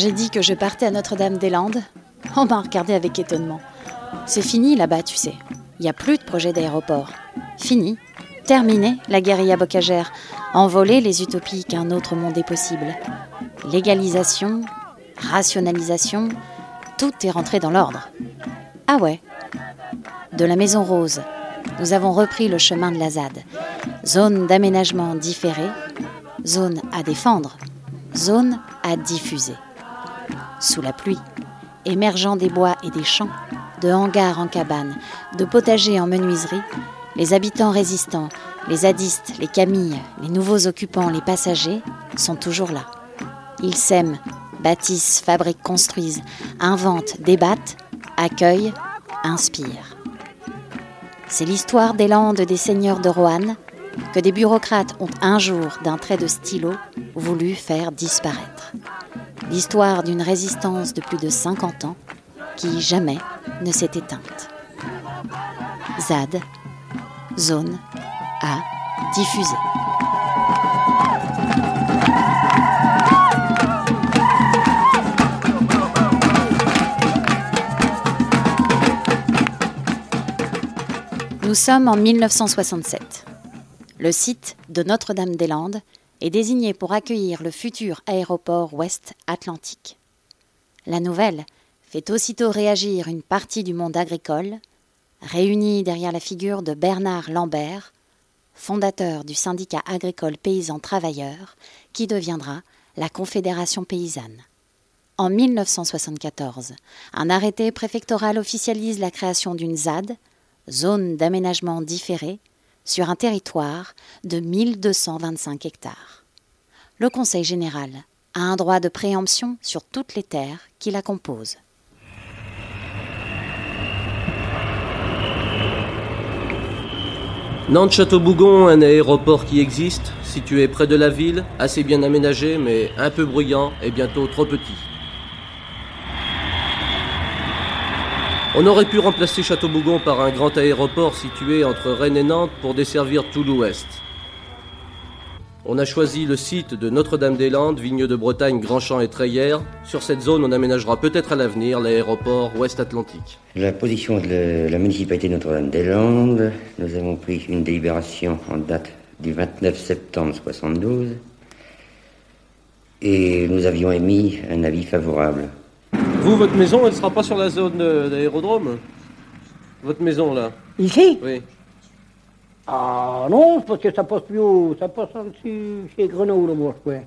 J'ai dit que je partais à Notre-Dame-des-Landes, on m'a regardé avec étonnement. C'est fini là-bas, tu sais. Il n'y a plus de projet d'aéroport. Fini. Terminé la guérilla bocagère. Envoler les utopies qu'un autre monde est possible. Légalisation, rationalisation, tout est rentré dans l'ordre. Ah ouais. De la Maison Rose, nous avons repris le chemin de la ZAD. Zone d'aménagement différé, zone à défendre, zone à diffuser. Sous la pluie, émergeant des bois et des champs, de hangars en cabanes, de potagers en menuiserie, les habitants résistants, les zadistes, les camilles, les nouveaux occupants, les passagers sont toujours là. Ils s'aiment, bâtissent, fabriquent, construisent, inventent, débattent, accueillent, inspirent. C'est l'histoire des landes des seigneurs de Roanne que des bureaucrates ont un jour, d'un trait de stylo, voulu faire disparaître. L'histoire d'une résistance de plus de 50 ans qui jamais ne s'est éteinte. ZAD, zone à diffuser. Nous sommes en 1967. Le site de Notre-Dame-des-Landes est désigné pour accueillir le futur aéroport ouest Atlantique. La nouvelle fait aussitôt réagir une partie du monde agricole, réunie derrière la figure de Bernard Lambert, fondateur du syndicat agricole paysan travailleurs, qui deviendra la Confédération paysanne. En 1974, un arrêté préfectoral officialise la création d'une ZAD, zone d'aménagement différé, sur un territoire de 1225 hectares. Le Conseil général a un droit de préemption sur toutes les terres qui la composent. Nantes-Château-Bougon, un aéroport qui existe, situé près de la ville, assez bien aménagé mais un peu bruyant et bientôt trop petit. On aurait pu remplacer Château-Bougon par un grand aéroport situé entre Rennes et Nantes pour desservir tout l'ouest. On a choisi le site de Notre-Dame-des-Landes, Vigneux de Bretagne, Grandchamp et Treillère. Sur cette zone, on aménagera peut-être à l'avenir l'aéroport ouest-Atlantique. La position de la municipalité de Notre-Dame-des-Landes, nous avons pris une délibération en date du 29 septembre 72 et nous avions émis un avis favorable. Vous, votre maison, elle ne sera pas sur la zone d'aérodrome Votre maison, là Ici Oui. Ah non, parce que ça passe plus haut, ça passe en dessus chez Grenoble, moi, je crois.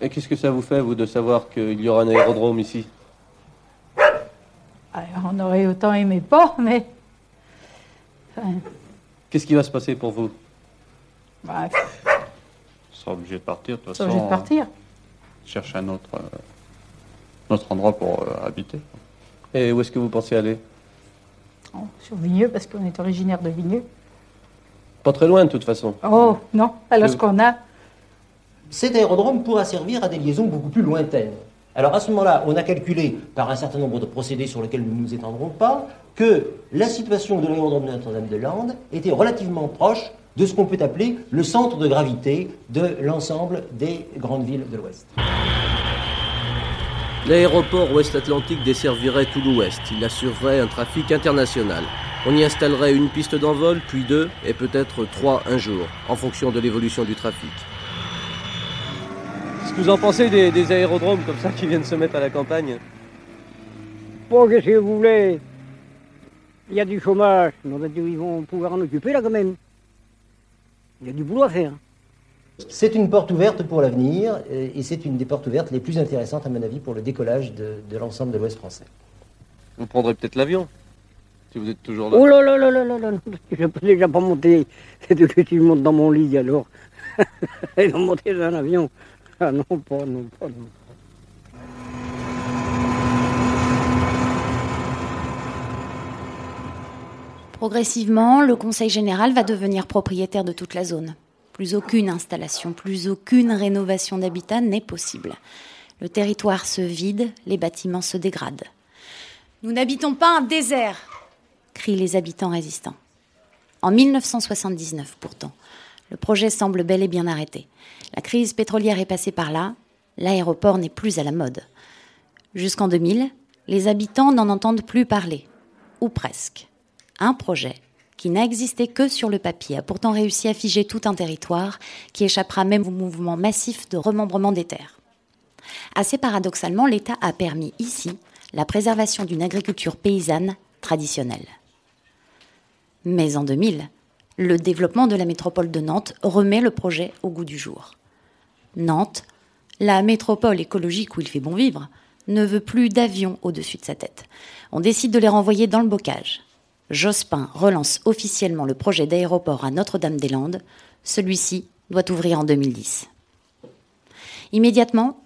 Et qu'est-ce que ça vous fait, vous, de savoir qu'il y aura un aérodrome ici? Alors, on aurait autant aimé pas, mais. Enfin, Qu'est-ce qui va se passer pour vous? Bref, On sera obligé de partir, de toute on façon. obligé de partir. Chercher un autre, euh, autre endroit pour euh, habiter. Et où est-ce que vous pensez aller? Oh, sur Vigneux, parce qu'on est originaire de Vigneux. Pas très loin, de toute façon. Oh, non, alors ce qu'on a. cet aérodrome pourra servir à des liaisons beaucoup plus lointaines. Alors à ce moment-là, on a calculé par un certain nombre de procédés sur lesquels nous ne nous étendrons pas que la situation de l'aérodrome de Notre-Dame-de-Landes était relativement proche de ce qu'on peut appeler le centre de gravité de l'ensemble des grandes villes de l'Ouest. L'aéroport ouest-Atlantique desservirait tout l'ouest. Il assurerait un trafic international. On y installerait une piste d'envol, puis deux, et peut-être trois un jour, en fonction de l'évolution du trafic. Qu'est-ce que vous en pensez des, des aérodromes comme ça qui viennent se mettre à la campagne? Bon, qu'est-ce que vous voulez? Il y a du chômage, ils vont pouvoir en occuper là quand même. Il y a du boulot à faire. C'est une porte ouverte pour l'avenir et et c'est une des portes ouvertes les plus intéressantes à mon avis pour le décollage de, l'ensemble de l'Ouest français. Vous prendrez peut-être l'avion, si vous êtes toujours là. Oh là là là là là là là, je peux déjà pas monter. C'est de que tu montes dans mon lit alors. Ils vont monter dans un avion. Ah non, pas, non, pas, non. Progressivement, le Conseil général va devenir propriétaire de toute la zone. Plus aucune installation, plus aucune rénovation d'habitat n'est possible. Le territoire se vide, les bâtiments se dégradent. Nous n'habitons pas un désert, crient les habitants résistants. En 1979, pourtant, le projet semble bel et bien arrêté. La crise pétrolière est passée par là, l'aéroport n'est plus à la mode. Jusqu'en 2000, les habitants n'en entendent plus parler, ou presque. Un projet qui n'a existé que sur le papier a pourtant réussi à figer tout un territoire qui échappera même au mouvement massif de remembrement des terres. Assez paradoxalement, l'État a permis ici la préservation d'une agriculture paysanne traditionnelle. Mais en 2000, le développement de la métropole de Nantes remet le projet au goût du jour. Nantes, la métropole écologique où il fait bon vivre, ne veut plus d'avions au-dessus de sa tête. On décide de les renvoyer dans le bocage. Jospin relance officiellement le projet d'aéroport à Notre-Dame-des-Landes. Celui-ci doit ouvrir en 2010. Immédiatement,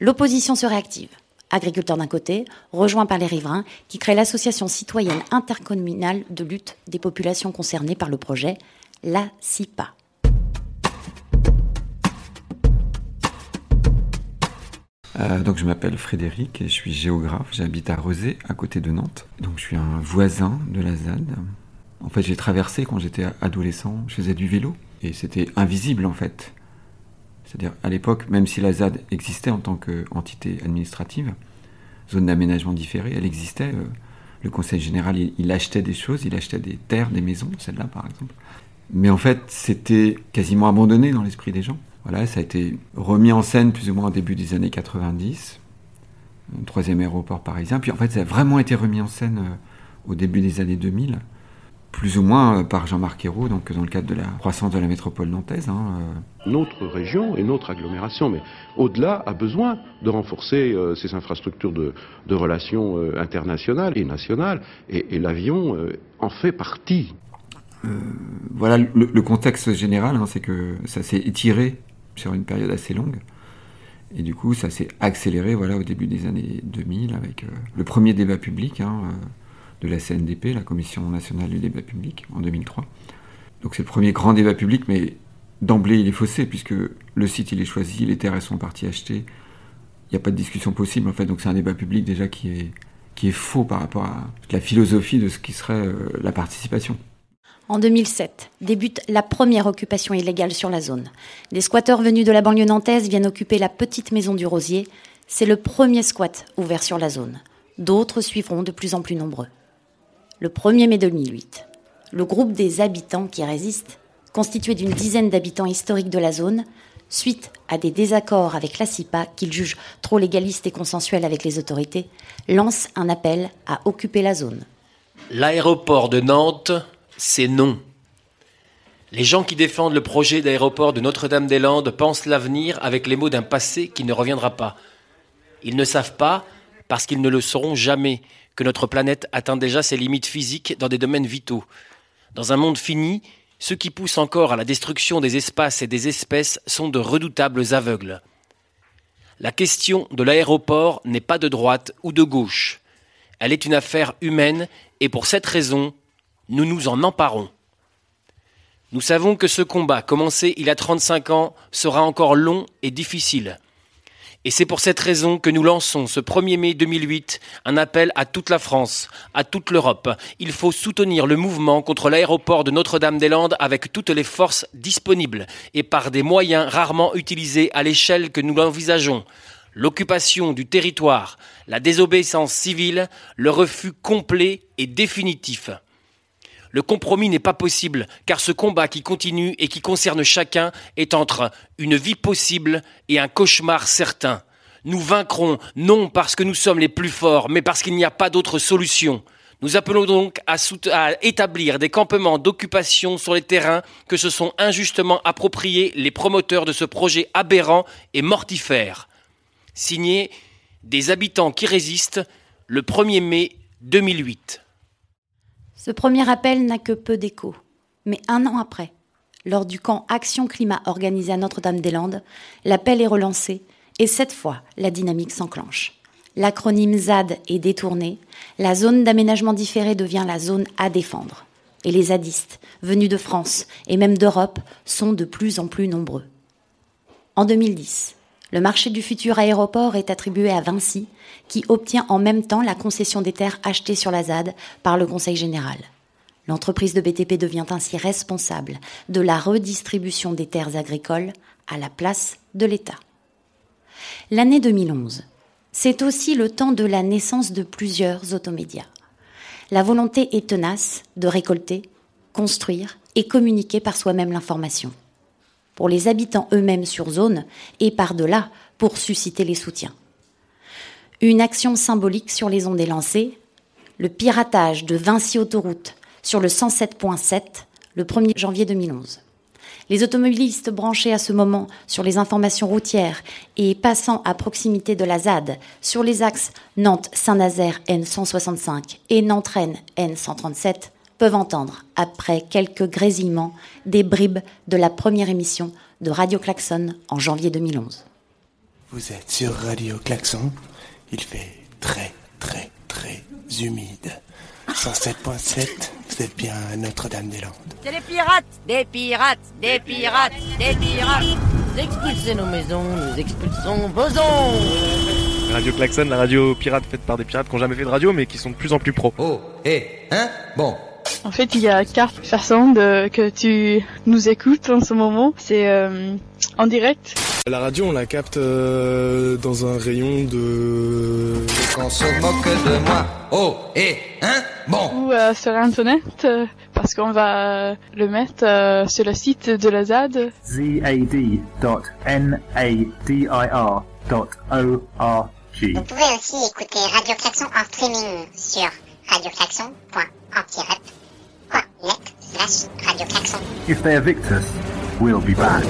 l'opposition se réactive. Agriculteurs d'un côté, rejoints par les riverains, qui créent l'association citoyenne intercommunale de lutte des populations concernées par le projet, la CIPA. Euh, donc je m'appelle Frédéric et je suis géographe. J'habite à Rezé, à côté de Nantes. Donc je suis un voisin de la ZAD. En fait, j'ai traversé quand j'étais adolescent. Je faisais du vélo et c'était invisible en fait. C'est-à-dire à l'époque, même si la ZAD existait en tant qu'entité administrative, zone d'aménagement différé, elle existait. Euh, le conseil général, il, achetait des choses, il achetait des terres, des maisons, celle-là par exemple. Mais en fait, c'était quasiment abandonné dans l'esprit des gens. Voilà, ça a été remis en scène plus ou moins au début des années 90, un troisième aéroport parisien. Puis en fait, ça a vraiment été remis en scène euh, au début des années 2000, plus ou moins euh, par Jean-Marc Ayrault, donc dans le cadre de la croissance de la métropole nantaise. Hein, euh. Notre région et notre agglomération, mais au-delà, a besoin de renforcer ses infrastructures de, relations internationales et nationales, et, l'avion en fait partie. voilà, le, contexte général, hein, c'est que ça s'est étiré sur une période assez longue. Et du coup, ça s'est accéléré voilà, au début des années 2000 avec euh, le premier débat public hein, euh, de la CNDP, la Commission nationale du débat public, en 2003. Donc c'est le premier grand débat public, mais d'emblée il est faussé, puisque le site il est choisi, les terres elles sont parties achetées, il n'y a pas de discussion possible en fait, donc c'est un débat public déjà qui est, qui est faux par rapport à la philosophie de ce qui serait euh, la participation. En 2007, débute la première occupation illégale sur la zone. Des squatteurs venus de la banlieue nantaise viennent occuper la petite maison du Rosier. C'est le premier squat ouvert sur la zone. D'autres suivront de plus en plus nombreux. Le 1er mai 2008, le groupe des habitants qui résistent, constitué d'une dizaine d'habitants historiques de la zone, suite à des désaccords avec la CIPA qu'ils jugent trop légalistes et consensuels avec les autorités, lance un appel à occuper la zone. L'aéroport de Nantes c'est non. Les gens qui défendent le projet d'aéroport de Notre-Dame-des-Landes pensent l'avenir avec les mots d'un passé qui ne reviendra pas. Ils ne savent pas, parce qu'ils ne le sauront jamais, que notre planète atteint déjà ses limites physiques dans des domaines vitaux. Dans un monde fini, ceux qui poussent encore à la destruction des espaces et des espèces sont de redoutables aveugles. La question de l'aéroport n'est pas de droite ou de gauche. Elle est une affaire humaine et pour cette raison, nous nous en emparons. Nous savons que ce combat, commencé il y a 35 ans, sera encore long et difficile. Et c'est pour cette raison que nous lançons ce 1er mai 2008 un appel à toute la France, à toute l'Europe. Il faut soutenir le mouvement contre l'aéroport de Notre-Dame-des-Landes avec toutes les forces disponibles et par des moyens rarement utilisés à l'échelle que nous l'envisageons. L'occupation du territoire, la désobéissance civile, le refus complet et définitif. Le compromis n'est pas possible, car ce combat qui continue et qui concerne chacun est entre une vie possible et un cauchemar certain. Nous vaincrons non parce que nous sommes les plus forts, mais parce qu'il n'y a pas d'autre solution. Nous appelons donc à, établir des campements d'occupation sur les terrains que se sont injustement appropriés les promoteurs de ce projet aberrant et mortifère. Signé des habitants qui résistent le 1er mai 2008. Ce premier appel n'a que peu d'écho. Mais un an après, lors du camp Action Climat organisé à Notre-Dame-des-Landes, l'appel est relancé et cette fois, la dynamique s'enclenche. L'acronyme ZAD est détourné, la zone d'aménagement différé devient la zone à défendre. Et les zadistes, venus de France et même d'Europe, sont de plus en plus nombreux. En 2010, le marché du futur aéroport est attribué à Vinci, qui obtient en même temps la concession des terres achetées sur la ZAD par le Conseil général. L'entreprise de BTP devient ainsi responsable de la redistribution des terres agricoles à la place de l'État. L'année 2011, c'est aussi le temps de la naissance de plusieurs automédias. La volonté est tenace de récolter, construire et communiquer par soi-même l'information. Pour les habitants eux-mêmes sur zone et par-delà pour susciter les soutiens. Une action symbolique sur les ondes est lancée, le piratage de Vinci Autoroute sur le 107.7 le 1er janvier 2011. Les automobilistes branchés à ce moment sur les informations routières et passant à proximité de la ZAD sur les axes Nantes-Saint-Nazaire N165 et Nantes-Rennes N137 peuvent entendre, après quelques grésillements, des bribes de la première émission de Radio Klaxon en janvier 2011. Vous êtes sur Radio Klaxon. Il fait très, très, très humide. 107.7, vous êtes bien à Notre-Dame-des-Landes. C'est des pirates Des pirates Des pirates Des pirates Vous expulsez nos maisons, nous expulsons vos ondes Radio Klaxon, la radio pirate faite par des pirates qui n'ont jamais fait de radio mais qui sont de plus en plus pros. Oh, hé, hein? Bon, En fait, il y a quatre façons de, que tu nous écoutes en ce moment. C'est euh, en direct. La radio, on la capte euh, dans un rayon de... qu'on se moque de moi. Oh, hé, hein Bon. Ou euh, sur Internet, euh, parce qu'on va le mettre euh, sur le site de la ZAD. Vous pouvez aussi écouter Radio Klaxon en streaming sur slash Radio Klaxon. If they evict us, we'll be back.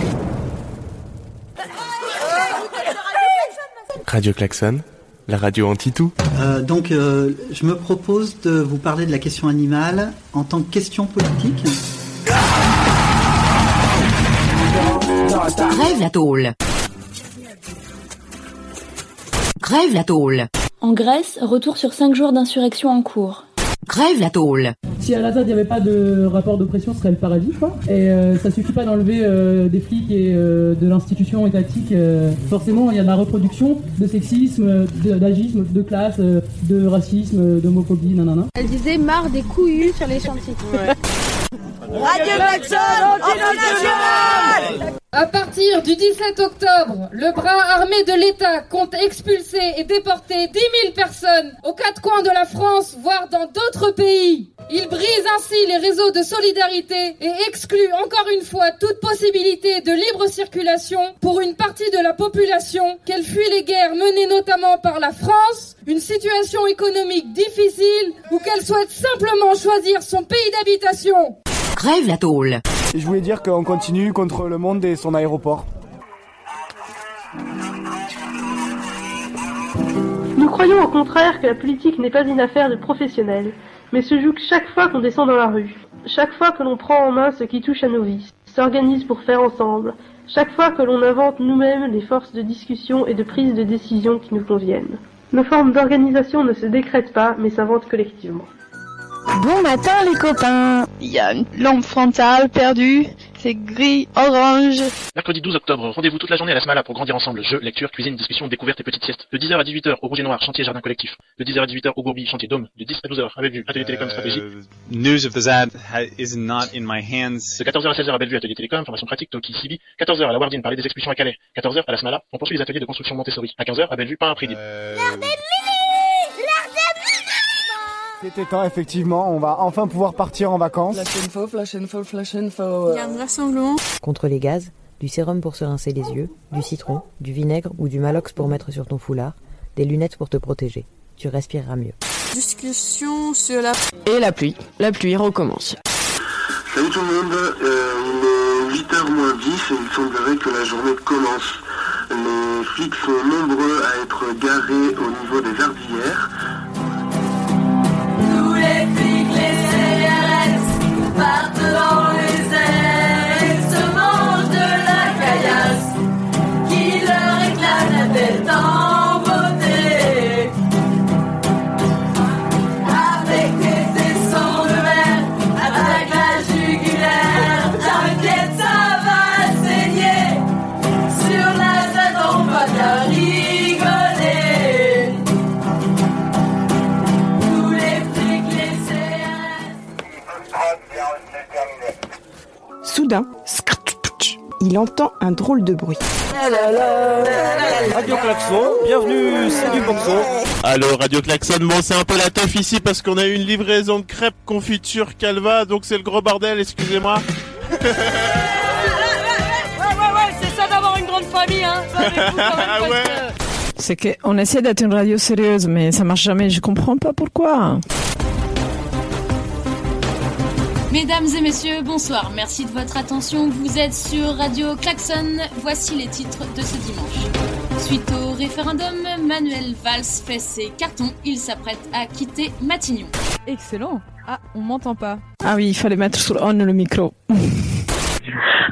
Radio Klaxon, la radio anti-tout. Euh, donc, euh, je me propose de vous parler de la question animale en tant que question politique. Crève la tôle. Crève la tôle. En Grèce, retour sur 5 jours d'insurrection en cours. Crève la tôle. Si à la ZAD il n'y avait pas de rapport d'oppression, ce serait le paradis, quoi. Et euh, ça suffit pas d'enlever euh, des flics et euh, de l'institution étatique. euh, forcément, il y a de la reproduction de sexisme, de- d'agisme, de classe, de racisme, d'homophobie, nanana. Elle disait marre des couillus sur les chantiers. Radio À partir du 17 octobre, le bras armé de l'État compte expulser et déporter 10 000 personnes aux quatre coins de la France, voire dans d'autres pays. Il brise ainsi les réseaux de solidarité et exclut encore une fois toute possibilité de libre circulation pour une partie de la population, qu'elle fuit les guerres menées notamment par la France, une situation économique difficile ou qu'elle souhaite simplement choisir son pays d'habitation. Crève la tôle. Et je voulais dire qu'on continue contre le monde et son aéroport. Nous croyons au contraire que la politique n'est pas une affaire de professionnels, mais se joue chaque fois qu'on descend dans la rue, chaque fois que l'on prend en main ce qui touche à nos vies, s'organise pour faire ensemble, chaque fois que l'on invente nous-mêmes les forces de discussion et de prise de décision qui nous conviennent. Nos formes d'organisation ne se décrètent pas, mais s'inventent collectivement. Bon matin les copains Il y a une lampe frontale perdue, c'est gris, orange. Mercredi 12 octobre, rendez-vous toute la journée à la Smala pour grandir ensemble. Jeux, lecture, cuisine, discussion, découverte et petites siestes. De 10h à 18h au Rouge et Noir, chantier jardin collectif. De 10h à 18h au Gourbi, chantier Dôme. De 10 à 12h à Bellevue, atelier télécom stratégie. News of the ZAD ha- is not in my hands. De 14h à 16h à Bellevue, atelier télécom, formation pratique, Toki, Sibi. 14h à la Wardine, parler des expulsions à Calais. 14h à la Smala, on poursuit les ateliers de construction Montessori. À 15h à Bellevue, pas un prix libre. C'était temps, effectivement, on va enfin pouvoir partir en vacances. Flash info, flash info, flash info. Il y a un rassemblement. Contre les gaz, du sérum pour se rincer les yeux, du citron, du vinaigre ou du malox pour mettre sur ton foulard, des lunettes pour te protéger. Tu respireras mieux. Discussion sur la... Et la pluie. La pluie recommence. Salut tout le monde, euh, il est 8h moins 10 et il semblerait que la journée commence. Les flics sont nombreux à être garés au niveau des ardières. CRS partent dans les il entend un drôle de bruit. Radio Klaxon, bienvenue, c'est du boxon. Allô Radio Klaxon, bon c'est un peu la teuf ici parce qu'on a eu une livraison de crêpes confiture calva, donc c'est le gros bordel, excusez-moi. Ouais, ouais, ouais, c'est ça d'avoir une grande famille, hein. Ah ouais. C'est qu'on essaie d'être une radio sérieuse, mais ça marche jamais. Je comprends pas pourquoi. Mesdames et messieurs, bonsoir. Merci de votre attention. Vous êtes sur Radio Klaxon. Voici les titres de ce dimanche. Suite au référendum, Manuel Valls fait ses cartons. Il s'apprête à quitter Matignon. Excellent. Ah, on m'entend pas. Ah oui, il fallait mettre sur on le micro.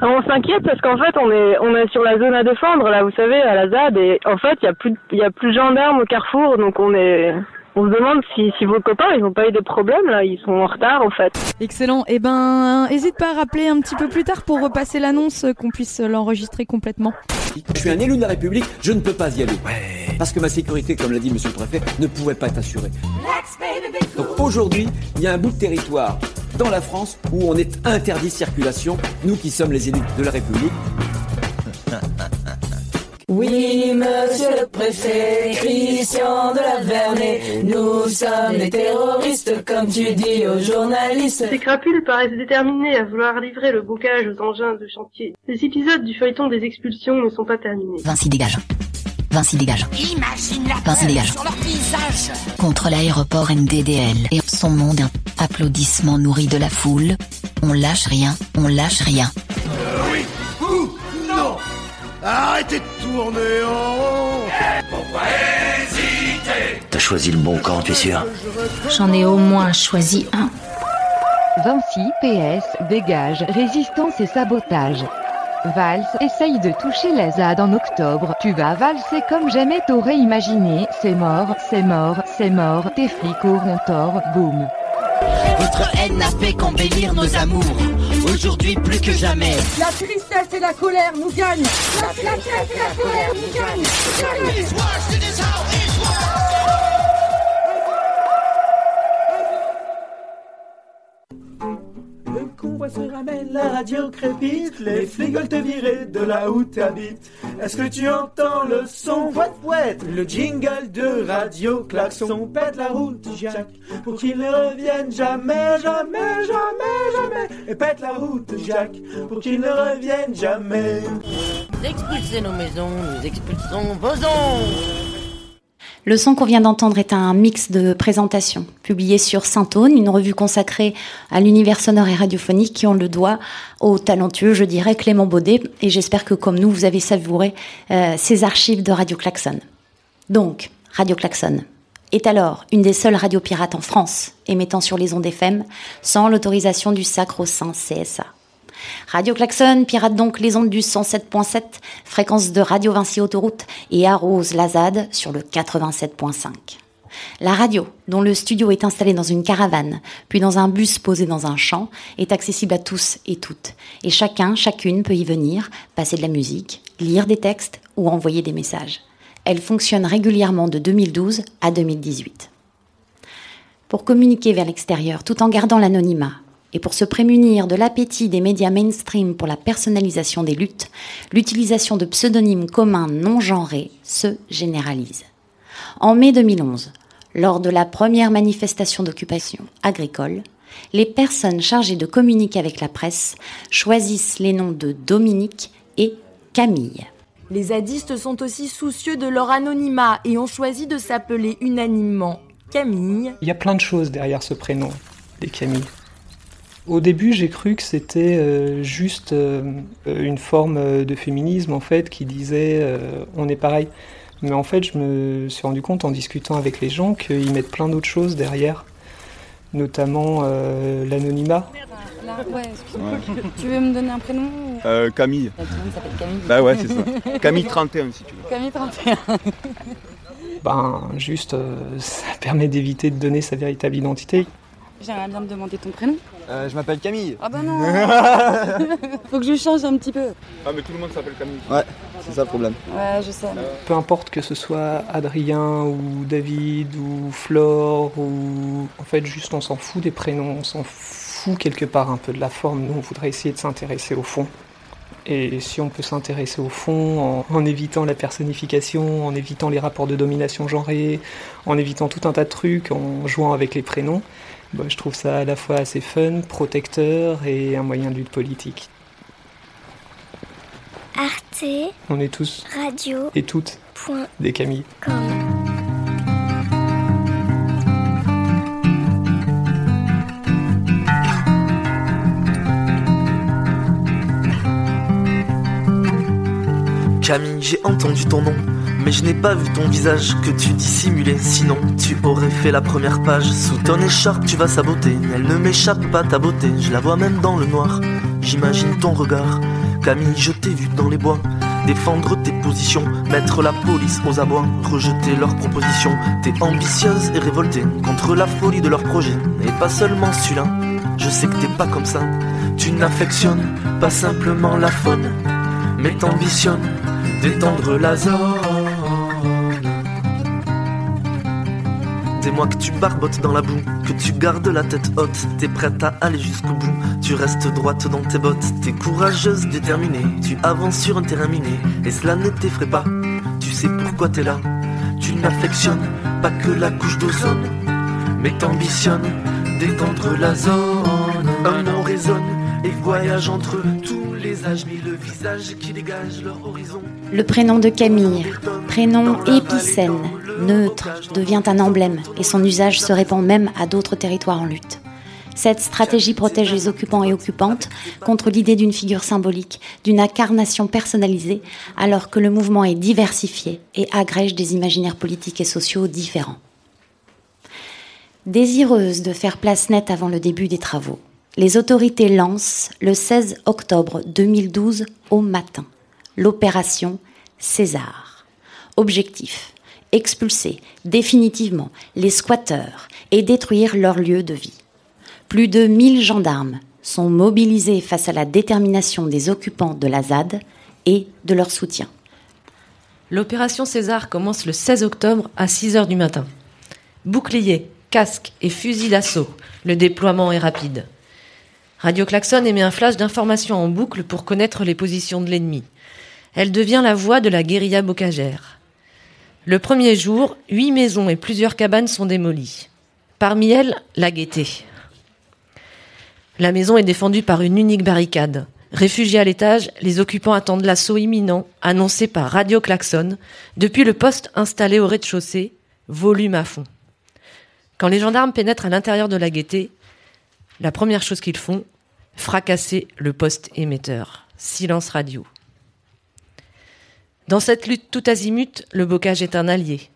On s'inquiète parce qu'en fait, on est, on est sur la zone à défendre, là, vous savez, à la ZAD, et en fait, il y a plus, de- il y a plus de gendarmes au carrefour, donc on est, on se demande si, si vos copains, ils ont pas eu des problèmes, là, ils sont en retard, en fait. Excellent. Eh ben, hésite pas à rappeler un petit peu plus tard pour repasser l'annonce, euh, qu'on puisse l'enregistrer complètement. Je suis un élu de la République, je ne peux pas y aller. Parce que ma sécurité, comme l'a dit monsieur le préfet, ne pouvait pas être assurée. Donc aujourd'hui, il y a un bout de territoire dans la France où on est interdit de circulation, nous qui sommes les élus de la République. Oui, monsieur le préfet, Christian de la Vernée, nous sommes des terroristes, comme tu dis aux journalistes. Ces crapules paraissent déterminés à vouloir livrer le bocage aux engins de chantier. Les épisodes du feuilleton des expulsions ne sont pas terminés. Vinci dégage. Vinci dégage. Imagine la Vinci dégage. sur leur visage. Contre l'aéroport NDDL et son monde, applaudissements nourris de la foule. On lâche rien, on lâche rien. Oui ou non Arrêtez de tourner en rond Pourquoi hésiter? T'as choisi le bon camp, tu es sûr? J'en ai au moins choisi un. Vinci, PS, dégage, résistance et sabotage. Valls essaye de toucher la ZAD en octobre. Tu vas valser comme jamais t'aurais imaginé. C'est mort, c'est mort, c'est mort. Tes flics auront tort. Boum. Votre haine n'a fait qu'embellir nos amours. Aujourd'hui plus que jamais. La tristesse et la colère nous gagnent. La tristesse et la colère nous gagnent. Nous se ramène, la radio crépite, les veulent te virer de là où t'habites. Est-ce que tu entends le son? Ouette ouette, le jingle de radio klaxon pète la route, Jacques, pour qu'il ne revienne jamais, jamais, jamais, jamais. Et pète la route, Jacques, pour qu'il ne revienne jamais. Expulsez nos maisons, nous expulsons vos ondes. Le son qu'on vient d'entendre est un mix de présentations publié sur Saint-Aune, une revue consacrée à l'univers sonore et radiophonique qui on le doit au talentueux, je dirais, Clément Baudet. Et j'espère que comme nous, vous avez savouré euh, archives de Radio Klaxon. Donc, Radio Klaxon est alors une des seules radios pirates en France émettant sur les ondes FM sans l'autorisation du sacro-saint CSA. Radio Klaxon pirate donc les ondes du 107.7, fréquence de Radio Vinci Autoroute, et arrose la ZAD sur le 87.5. La radio, dont le studio est installé dans une caravane, puis dans un bus posé dans un champ, est accessible à tous et toutes. Et chacun, chacune peut y venir, passer de la musique, lire des textes ou envoyer des messages. Elle fonctionne régulièrement de 2012 à 2018. Pour communiquer vers l'extérieur tout en gardant l'anonymat, et pour se prémunir de l'appétit des médias mainstream pour la personnalisation des luttes, l'utilisation de pseudonymes communs non genrés se généralise. En mai 2011, lors de la première manifestation d'occupation agricole, les personnes chargées de communiquer avec la presse choisissent les noms de Dominique et Camille. Les zadistes sont aussi soucieux de leur anonymat et ont choisi de s'appeler unanimement Camille. Il y a plein de choses derrière ce prénom, les Camille. Au début, j'ai cru que c'était euh, juste euh, une forme euh, de féminisme en fait qui disait euh, on est pareil. Mais en fait, je me suis rendu compte en discutant avec les gens qu'ils mettent plein d'autres choses derrière, notamment euh, l'anonymat. Ouais. Tu veux me donner un prénom ou- Euh, Camille. S'appelle Camille. Bah ouais, c'est ça. Camille 31 si tu veux. Camille 31. Ben, juste, euh, ça permet d'éviter de donner sa véritable identité. J'aimerais bien te demander ton prénom. Euh, je m'appelle Camille. Ah bah non Faut que je change un petit peu. Ah mais tout le monde s'appelle Camille. Ouais, c'est ça le problème. Ouais, je sais. Peu importe que ce soit Adrien ou David ou Flore ou en fait juste on s'en fout des prénoms, on s'en fout quelque part un peu de la forme. Nous on voudrait essayer de s'intéresser au fond. Et si on peut s'intéresser au fond en, en, évitant la personnification, en évitant les rapports de domination genrée, en évitant tout un tas de trucs, en jouant avec les prénoms, bah, je trouve ça à la fois assez fun, protecteur et un moyen de lutte politique. Arte. On est tous. Radio. Et toutes. Point. Des Camille. Com. Camille, j'ai entendu ton nom, mais je n'ai pas vu ton visage que tu dissimulais. Sinon, tu aurais fait la première page. Sous ton écharpe, tu vas saboter. Elle ne m'échappe pas ta beauté, je la vois même dans le noir. J'imagine ton regard. Camille, je t'ai vu dans les bois. Défendre tes positions, mettre la police aux abois, rejeter leurs propositions. T'es ambitieuse et révoltée contre la folie de leurs projets. Et pas seulement celui-là, je sais que t'es pas comme ça. Tu n'affectionnes pas simplement la faune, mais t'ambitionnes d'étendre la zone. Dis-moi que tu barbotes dans la boue, que tu gardes la tête haute, t'es prête à aller jusqu'au bout, tu restes droite dans tes bottes, t'es courageuse, déterminée, tu avances sur un terrain miné, et cela ne t'effraie pas, tu sais pourquoi t'es là, tu n'affectionnes pas que la couche d'ozone, mais t'ambitionnes d'étendre la zone. Un nom résonne et voyage entre tous mais le visage qui dégage leur horizon. Le prénom de Camille, prénom épicène, neutre, devient un emblème et son usage se répand même à d'autres territoires en lutte. Cette stratégie protège les occupants et occupantes contre l'idée d'une figure symbolique, d'une incarnation personnalisée, alors que le mouvement est diversifié et agrège des imaginaires politiques et sociaux différents. Désireuse de faire place nette avant le début des travaux, les autorités lancent le 16 octobre 2012 au matin l'opération César. Objectif expulser définitivement les squatteurs et détruire leur lieu de vie. Plus de 1000 gendarmes sont mobilisés face à la détermination des occupants de la ZAD et de leur soutien. L'opération César commence le 16 octobre à 6 heures du matin. Bouclier, casque et fusil d'assaut, le déploiement est rapide. Radio Klaxon émet un flash d'informations en boucle pour connaître les positions de l'ennemi. Elle devient la voix de la guérilla bocagère. Le premier jour, huit maisons et plusieurs cabanes sont démolies. Parmi elles, la gaieté. La maison est défendue par une unique barricade. Réfugiés à l'étage, les occupants attendent l'assaut imminent, annoncé par Radio Klaxon, depuis le poste installé au rez-de-chaussée, volume à fond. Quand les gendarmes pénètrent à l'intérieur de la gaieté, la première chose qu'ils font, fracasser le poste émetteur. Silence radio. Dans cette lutte tout azimut, le bocage est un allié.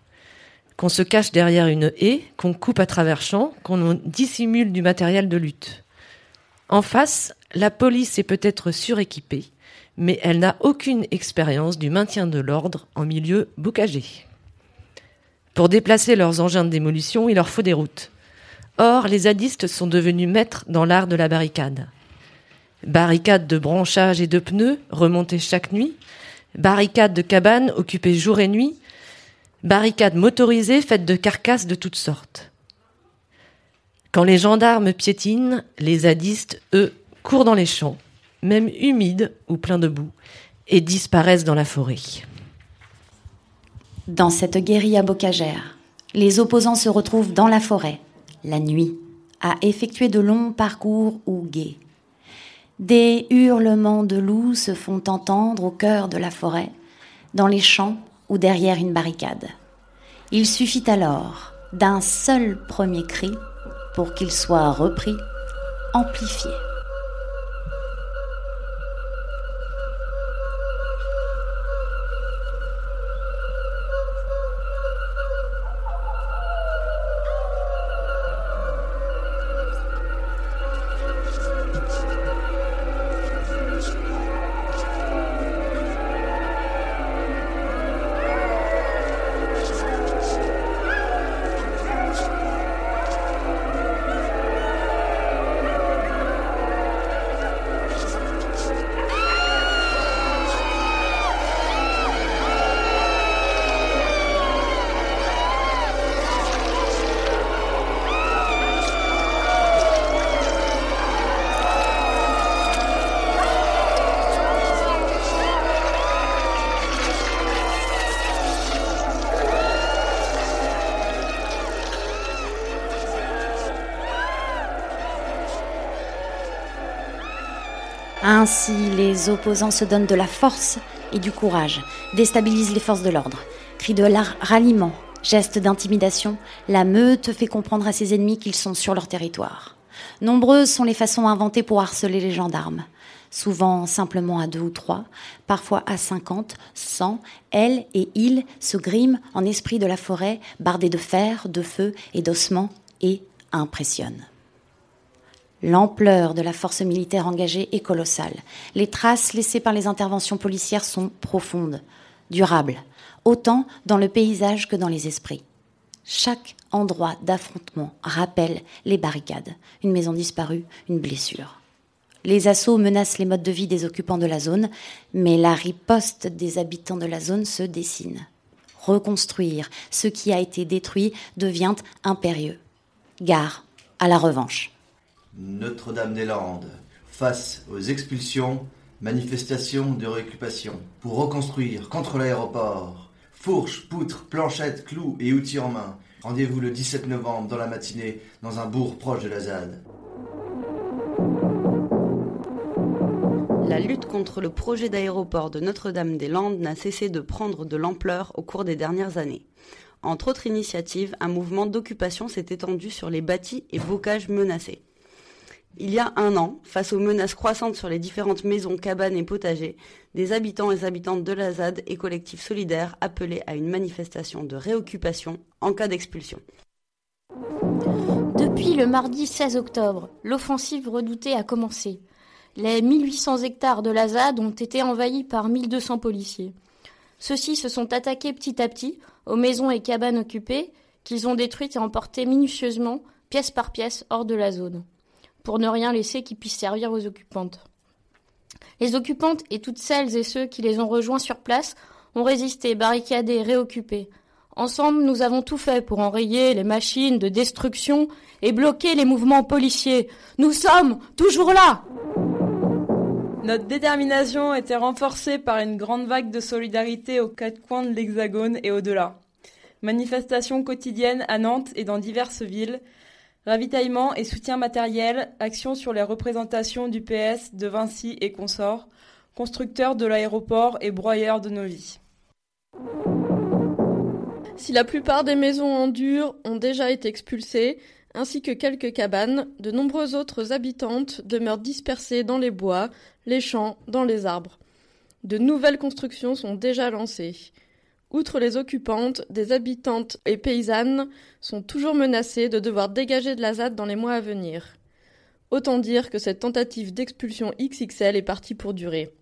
Qu'on se cache derrière une haie, qu'on coupe à travers champs, qu'on dissimule du matériel de lutte. En face, la police est peut-être suréquipée, mais elle n'a aucune expérience du maintien de l'ordre en milieu bocagé. Pour déplacer leurs engins de démolition, il leur faut des routes. Or, les zadistes sont devenus maîtres dans l'art de la barricade. Barricades de branchage et de pneus remontées chaque nuit, barricades de cabanes occupées jour et nuit, barricades motorisées faites de carcasses de toutes sortes. Quand les gendarmes piétinent, les zadistes, eux, courent dans les champs, même humides ou pleins de boue, et disparaissent dans la forêt. Dans cette guérilla bocagère, les opposants se retrouvent dans la forêt, la nuit, à effectuer de longs parcours ou guets. Des hurlements de loups se font entendre au cœur de la forêt, dans les champs ou derrière une barricade. Il suffit alors d'un seul premier cri pour qu'il soit repris, amplifié. Ainsi, les opposants se donnent de la force et du courage, déstabilisent les forces de l'ordre, cris de ralliement, gestes d'intimidation, la meute fait comprendre à ses ennemis qu'ils sont sur leur territoire. Nombreuses sont les façons inventées pour harceler les gendarmes. Souvent simplement à deux ou trois, parfois à cinquante, cent, elles et ils se griment en esprit de la forêt, bardés de fer, de feu et d'ossements, et impressionnent. L'ampleur de la force militaire engagée est colossale. Les traces laissées par les interventions policières sont profondes, durables, autant dans le paysage que dans les esprits. Chaque endroit d'affrontement rappelle les barricades, une maison disparue, une blessure. Les assauts menacent les modes de vie des occupants de la zone, mais la riposte des habitants de la zone se dessine. Reconstruire ce qui a été détruit devient impérieux. Gare à la revanche. Notre-Dame-des-Landes, face aux expulsions, manifestations de réoccupation, pour reconstruire contre l'aéroport, Fourches, poutres, planchettes, clous et outils en main. Rendez-vous le 17 novembre dans la matinée dans un bourg proche de la ZAD. La lutte contre le projet d'aéroport de Notre-Dame-des-Landes n'a cessé de prendre de l'ampleur au cours des dernières années. Entre autres initiatives, un mouvement d'occupation s'est étendu sur les bâtis et bocages menacés. Il y a un an, face aux menaces croissantes sur les différentes maisons, cabanes et potagers, des habitants et habitantes de la ZAD et collectifs solidaires appelaient à une manifestation de réoccupation en cas d'expulsion. Depuis le mardi 16 octobre, l'offensive redoutée a commencé. Les 1800 hectares de la ZAD ont été envahis par 1200 policiers. Ceux-ci se sont attaqués petit à petit aux maisons et cabanes occupées qu'ils ont détruites et emportées minutieusement, pièce par pièce, hors de la zone pour ne rien laisser qui puisse servir aux occupantes. Les occupantes et toutes celles et ceux qui les ont rejoints sur place ont résisté, barricadé, réoccupé. Ensemble, nous avons tout fait pour enrayer les machines de destruction et bloquer les mouvements policiers. Nous sommes toujours là Notre détermination était renforcée par une grande vague de solidarité aux quatre coins de l'Hexagone et au-delà. Manifestations quotidiennes à Nantes et dans diverses villes, Ravitaillement et soutien matériel, action sur les représentations du PS, de Vinci et consorts, constructeurs de l'aéroport et broyeurs de nos vies. Si la plupart des maisons en dur ont déjà été expulsées, ainsi que quelques cabanes, de nombreuses autres habitantes demeurent dispersées dans les bois, les champs, dans les arbres. De nouvelles constructions sont déjà lancées. Outre les occupantes, des habitantes et paysannes sont toujours menacées de devoir dégager de la dans les mois à venir. Autant dire que cette tentative d'expulsion XXL est partie pour durer.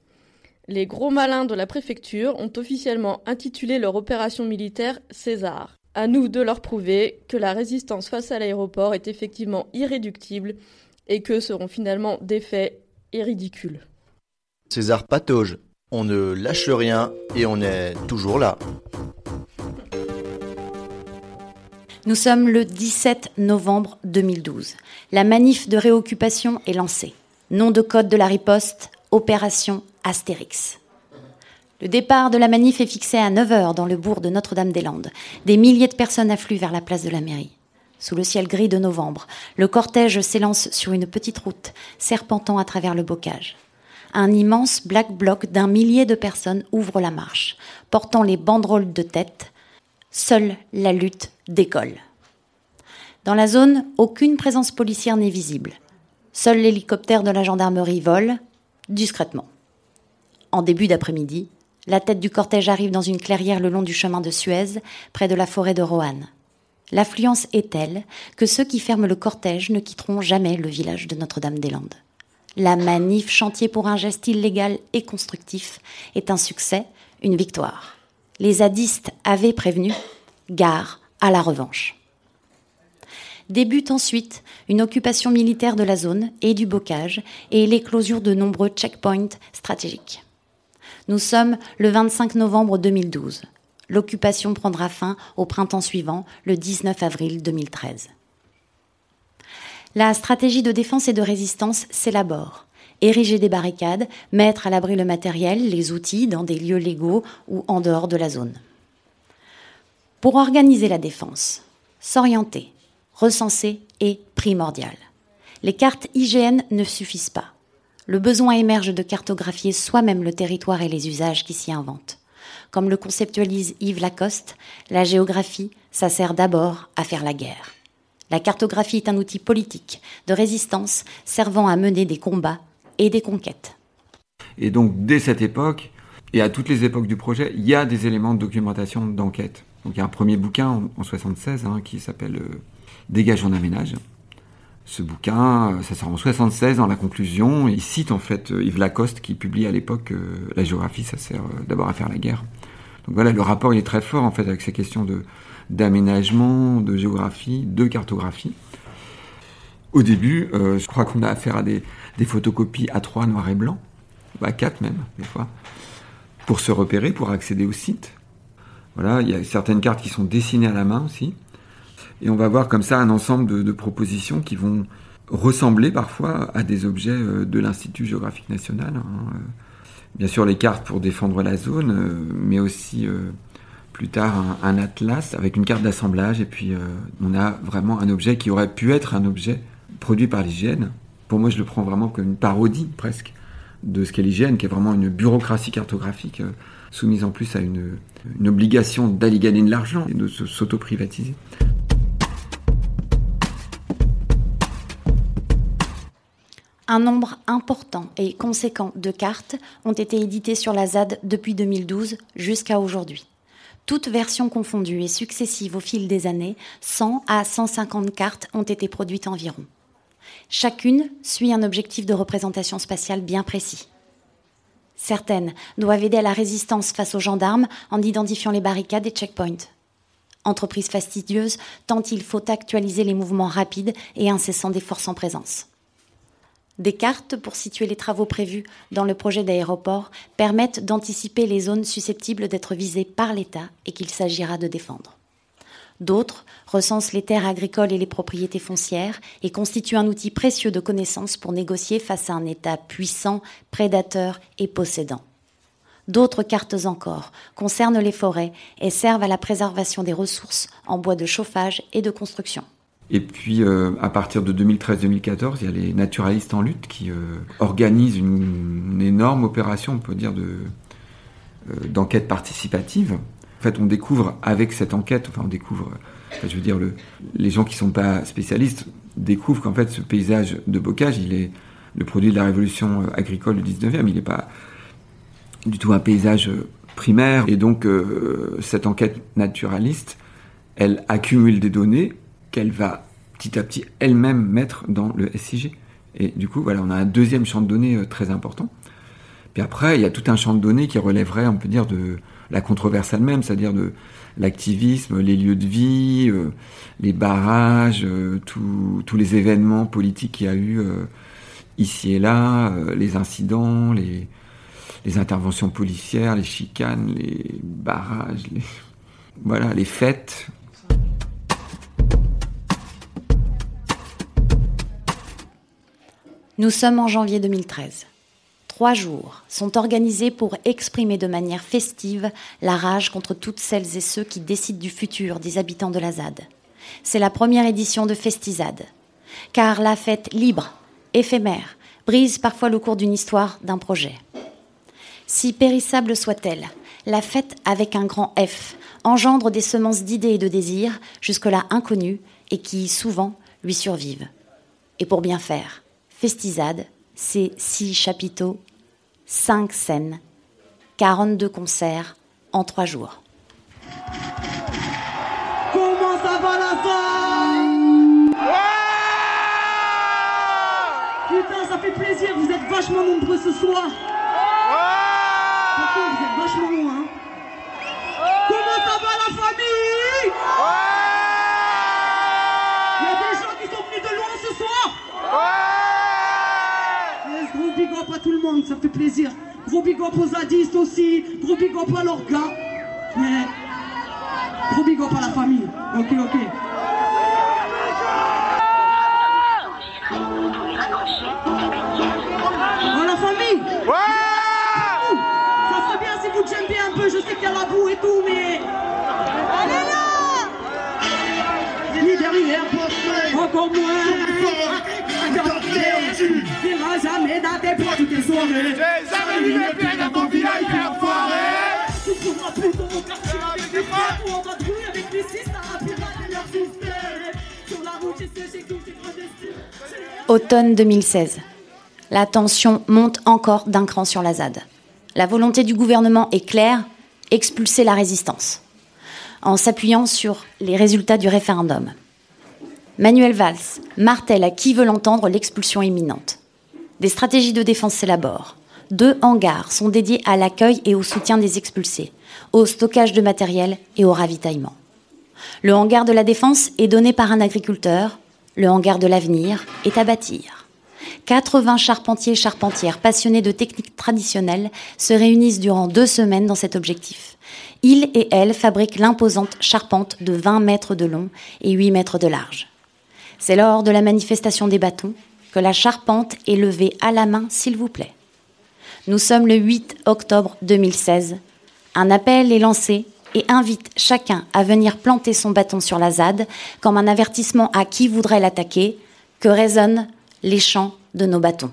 Les gros malins de la préfecture ont officiellement intitulé leur opération militaire César. À nous de leur prouver que la résistance face à l'aéroport est effectivement irréductible et que seront finalement des faits et ridicules. César patauge, on ne lâche rien et on est toujours là. Nous sommes le 17 novembre 2012. La manif de réoccupation est lancée. Nom de code de la riposte, Opération Astérix. Le départ de la manif est fixé à 9h dans le bourg de Notre-Dame-des-Landes. Des milliers de personnes affluent vers la place de la mairie. Sous le ciel gris de novembre, le cortège s'élance sur une petite route, serpentant à travers le bocage un immense black bloc d'un millier de personnes ouvre la marche, portant les banderoles de tête. Seule la lutte décolle. Dans la zone, aucune présence policière n'est visible. Seul l'hélicoptère de la gendarmerie vole, discrètement. En début d'après-midi, la tête du cortège arrive dans une clairière le long du chemin de Suez, près de la forêt de Roanne. L'affluence est telle que ceux qui ferment le cortège ne quitteront jamais le village de Notre-Dame-des-Landes. La manif chantier pour un geste illégal et constructif est un succès, une victoire. Les zadistes avaient prévenu, gare à la revanche. Débute ensuite une occupation militaire de la zone et du bocage et l'éclosion de nombreux checkpoints stratégiques. Nous sommes le 25 novembre 2012. L'occupation prendra fin au printemps suivant, le 19 avril 2013. La stratégie de défense et de résistance s'élabore. Ériger des barricades, mettre à l'abri le matériel, les outils dans des lieux légaux ou en dehors de la zone. Pour organiser la défense, s'orienter, recenser est primordial. Les cartes IGN ne suffisent pas. le besoin émerge de cartographier soi-même le territoire et les usages qui s'y inventent. Comme le conceptualise Yves Lacoste, la géographie, ça sert d'abord à faire la guerre. La cartographie est un outil politique, de résistance, servant à mener des combats et des conquêtes. Et donc, dès cette époque, et à toutes les époques du projet, il y a des éléments de documentation d'enquête. Donc, il y a un premier bouquin en, en 76 hein, qui s'appelle euh, Dégageons d'aménage. Ce bouquin, euh, ça sort en 76 dans la conclusion. Il cite en fait euh, Yves Lacoste qui publie à l'époque euh, La géographie, ça sert d'abord à faire la guerre. Donc voilà, le rapport il est très fort en fait avec ces questions de d'aménagement, de géographie, de cartographie. Au début, euh, je crois qu'on a affaire à des, des photocopies à 3 noir et blanc, à 4 même, des fois, pour se repérer, pour accéder au site. Voilà, il y a certaines cartes qui sont dessinées à la main aussi. Et on va voir comme ça un ensemble de, de propositions qui vont ressembler parfois à des objets euh, de l'Institut géographique national. hein. Bien sûr, les cartes pour défendre la zone, euh, mais aussi plus tard un, atlas avec une carte d'assemblage. Et puis, euh, on a vraiment un objet qui aurait pu être un objet produit par l'hygiène. Pour moi, je le prends vraiment comme une parodie presque de ce qu'est l'hygiène, qui est vraiment une bureaucratie cartographique euh, soumise en plus à une, une obligation d'aller gagner de l'argent et de se- s'auto-privatiser. Un nombre important et conséquent de cartes ont été éditées sur la ZAD depuis 2012 jusqu'à aujourd'hui. Toutes versions confondues et successives au fil des années, 100 à 150 cartes ont été produites environ. Chacune suit un objectif de représentation spatiale bien précis. Certaines doivent aider à la résistance face aux gendarmes en identifiant les barricades et checkpoints. Entreprise fastidieuse tant il faut actualiser les mouvements rapides et incessants des forces en présence. Des cartes pour situer les travaux prévus dans le projet d'aéroport permettent d'anticiper les zones susceptibles d'être visées par l'État et qu'il s'agira de défendre. D'autres recensent les terres agricoles et les propriétés foncières et constituent un outil précieux de connaissance pour négocier face à un État puissant, prédateur et possédant. D'autres cartes encore concernent les forêts et servent à la préservation des ressources en bois de chauffage et de construction. Et puis, euh, à partir de 2013-2014, il y a les naturalistes en lutte qui euh, organisent une, énorme opération, on peut dire, euh, d'enquête participative. En fait, on découvre avec cette enquête, enfin, on découvre, je veux dire, le, les gens qui sont pas spécialistes découvrent qu'en fait, ce paysage de bocage, il est le produit de la révolution agricole du 19e. Il n'est pas du tout un paysage primaire. Et donc, cette enquête naturaliste, elle accumule des données qu'elle va petit à petit elle-même mettre dans le SIG. Et du coup, voilà, on a un deuxième champ de données euh, très important. Puis après, il y a tout un champ de données qui relèverait, on peut dire, de la controverse elle-même, c'est-à-dire de l'activisme, les lieux de vie, euh, les barrages, euh, tous les événements politiques qu'il y a eu ici et là, les incidents, les, interventions policières, les chicanes, les barrages, voilà, les fêtes. Nous sommes en janvier 2013. Trois jours sont organisés pour exprimer de manière festive la rage contre toutes celles et ceux qui décident du futur des habitants de la ZAD. C'est la première édition de Festizade. Car la fête libre, éphémère, brise parfois le cours d'une histoire, d'un projet. Si périssable soit-elle, la fête avec un grand F engendre des semences d'idées et de désirs, jusque-là inconnues, et qui, souvent, lui survivent. Et pour bien faire, Festizade, c'est six chapiteaux, cinq scènes, 42 concerts en trois jours. Comment ça va la femme Putain, ça fait plaisir, vous êtes vachement nombreux ce soir. Contre, vous êtes vachement loin. Hein. Comment ça va la famille Il y a des gens qui sont venus de loin ce soir Yes, Gros big up à tout le monde, ça fait plaisir. Gros big up aux zadistes aussi, gros big up à gars. Mais Gros big up à la famille. Ok, ok. Oh la famille Ouais Ça serait bien si vous jumpez un peu, je sais qu'il y a la boue et tout, mais... Allez là Ni derrière, encore moins Tu verras jamais dans tes portes soirée. J'ai jamais vu mes peines à ton village, enfoiré. Tu trouveras plus dans mon quartier avec des frères ou en vadrouille avec des six, ça rappellera leur souffler. Sur la route, j'ai séché tout, j'ai redestinée. Automne 2016. La tension monte encore d'un cran sur la ZAD. La volonté du gouvernement est claire, expulser la résistance, en s'appuyant sur les résultats du référendum. Manuel Valls martèle à qui veut l'entendre l'expulsion imminente. Des stratégies de défense s'élaborent. Deux hangars sont dédiés à l'accueil et au soutien des expulsés, au stockage de matériel et au ravitaillement. Le hangar de la défense est donné par un agriculteur, le hangar de l'avenir est à bâtir. 80 charpentiers et charpentières passionnés de techniques traditionnelles se réunissent durant deux semaines dans cet objectif. Ils et elles fabriquent l'imposante charpente de 20 mètres de long et 8 mètres de large. C'est lors de la manifestation des bâtons que la charpente est levée à la main, s'il vous plaît. Nous sommes le 8 octobre 2016. Un appel est lancé et invite chacun à venir planter son bâton sur la ZAD comme un avertissement à qui voudrait l'attaquer, que résonnent les chants de nos bâtons.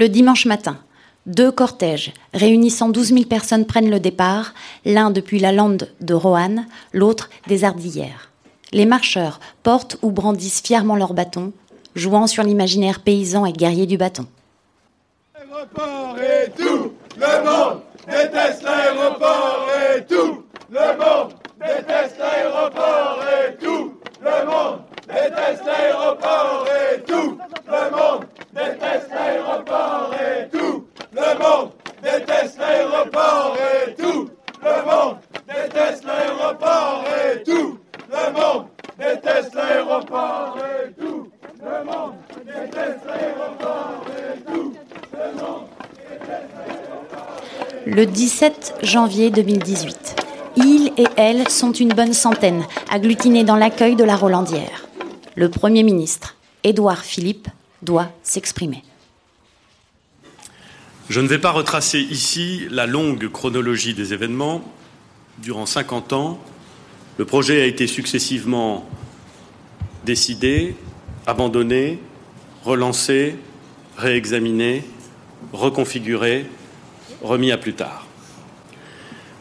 Le dimanche matin, deux cortèges réunissant 12 000 personnes prennent le départ, l'un depuis la lande de Roanne, l'autre des Ardillères. Les marcheurs portent ou brandissent fièrement leurs bâtons, jouant sur l'imaginaire paysan et guerrier du bâton. Le monde déteste l'aéroport et tout le monde déteste l'aéroport et tout le monde déteste l'aéroport et tout le monde déteste l'aéroport et tout le monde déteste l'aéroport et tout le monde déteste l'aéroport et tout le monde déteste l'aéroport et tout le monde déteste l'aéroport et tout le monde Le 17 janvier 2018, ils et elles sont une bonne centaine, agglutinés dans l'accueil de la Rolandière. Le Premier ministre, Édouard Philippe, doit s'exprimer. Je ne vais pas retracer ici la longue chronologie des événements. Durant 50 ans, le projet a été successivement décidé, abandonné, relancé, réexaminé, reconfiguré, remis à plus tard.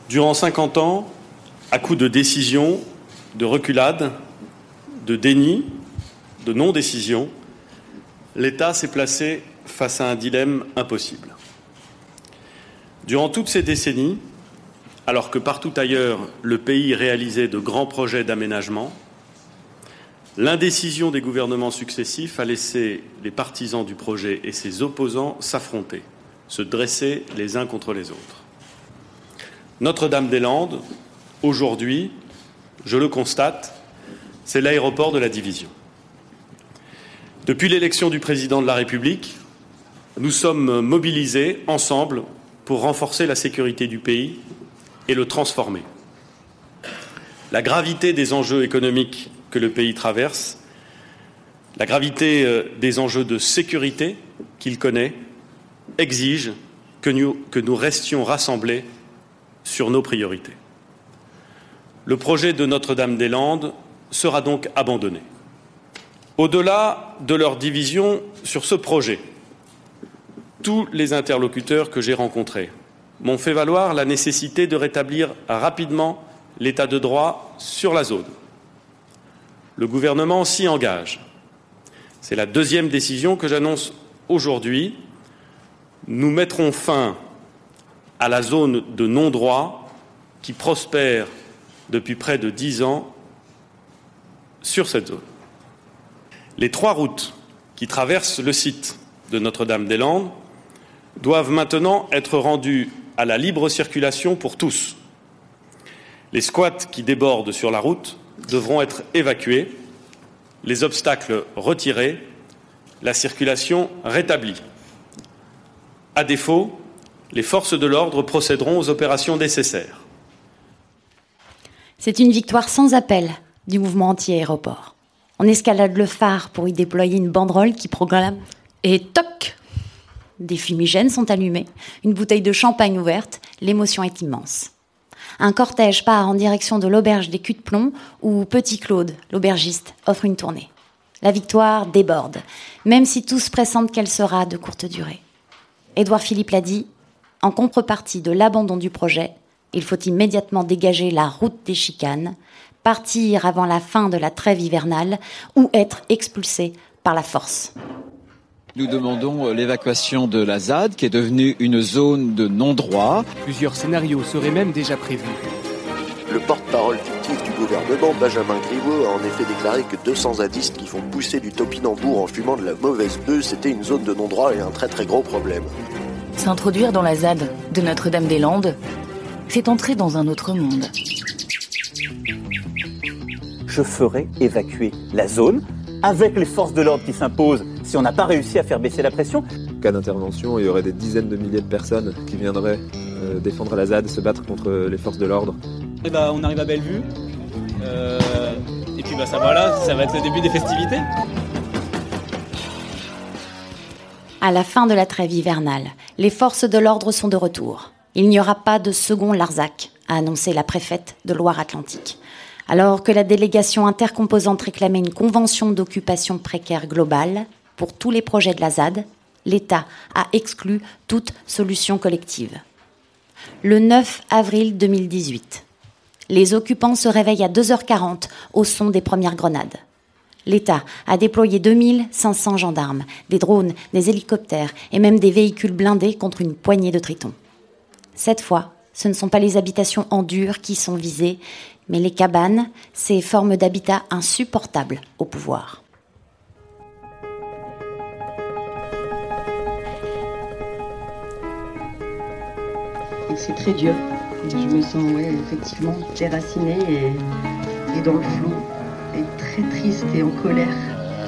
Durant 50 ans, à coup de décision, de reculade, de déni, de non-décision, l'État s'est placé face à un dilemme impossible. Durant toutes ces décennies, alors que partout ailleurs le pays réalisait de grands projets d'aménagement, l'indécision des gouvernements successifs a laissé les partisans du projet et ses opposants s'affronter, se dresser les uns contre les autres. Notre-Dame-des-Landes, aujourd'hui, je le constate, c'est l'aéroport de la division. Depuis l'élection du président de la République, nous sommes mobilisés ensemble pour renforcer la sécurité du pays et le transformer. La gravité des enjeux économiques que le pays traverse, la gravité euh, des enjeux de sécurité qu'il connaît, exige que nous, que nous restions rassemblés sur nos priorités. Le projet de Notre-Dame-des-Landes sera donc abandonné. Au-delà de leur division sur ce projet, tous les interlocuteurs que j'ai rencontrés m'ont fait valoir la nécessité de rétablir rapidement l'état de droit sur la zone. Le gouvernement s'y engage. C'est la deuxième décision que j'annonce aujourd'hui nous mettrons fin à la zone de non-droit qui prospère depuis près de dix ans sur cette zone. Les trois routes qui traversent le site de Notre-Dame-des-Landes doivent maintenant être rendues à la libre circulation pour tous. Les squats qui débordent sur la route devront être évacués, les obstacles retirés, la circulation rétablie. À défaut, les forces de l'ordre procéderont aux opérations nécessaires. C'est une victoire sans appel du mouvement anti-aéroport. On escalade le phare pour y déployer une banderole qui proclame Et toc Des fumigènes sont allumés, une bouteille de champagne ouverte, l'émotion est immense. Un cortège part en direction de l'auberge des culs de plomb où Petit Claude, l'aubergiste, offre une tournée. La victoire déborde, même si tous pressentent qu'elle sera de courte durée. Édouard Philippe l'a dit, en contrepartie de l'abandon du projet, il faut immédiatement dégager la route des chicanes, partir avant la fin de la trêve hivernale ou être expulsé par la force. Nous demandons euh, l'évacuation de la ZAD, qui est devenue une zone de non-droit. Plusieurs scénarios seraient même déjà prévus. Le porte-parole fictif du gouvernement, Benjamin Griveaux, a en effet déclaré que 200 zadistes qui font pousser du topinambour en fumant de la mauvaise bœuf, c'était une zone de non-droit et un très très gros problème. S'introduire dans la ZAD de Notre-Dame-des-Landes, c'est entrer dans un autre monde. Je ferai évacuer la zone avec les forces de l'ordre qui s'imposent si on n'a pas réussi à faire baisser la pression. En cas d'intervention, il y aurait des dizaines de milliers de personnes qui viendraient euh, défendre la ZAD, se battre contre les forces de l'ordre. Et bah, on arrive à Bellevue. Euh, et puis bah, ça va là, ça va être le début des festivités. À la fin de la trêve hivernale, les forces de l'ordre sont de retour. Il n'y aura pas de second Larzac, a annoncé la préfète de Loire-Atlantique. Alors que la délégation intercomposante réclamait une convention d'occupation précaire globale pour tous les projets de la ZAD, l'État a exclu toute solution collective. Le 9 avril 2018, les occupants se réveillent à 2h40 au son des premières grenades. L'État a déployé 2500 gendarmes, des drones, des hélicoptères et même des véhicules blindés contre une poignée de tritons. Cette fois, ce ne sont pas les habitations en dur qui sont visées, mais les cabanes, ces formes d'habitat insupportables au pouvoir. C'est très dur. Je me sens ouais, effectivement déracinée et, et dans le flou, et très triste et en colère.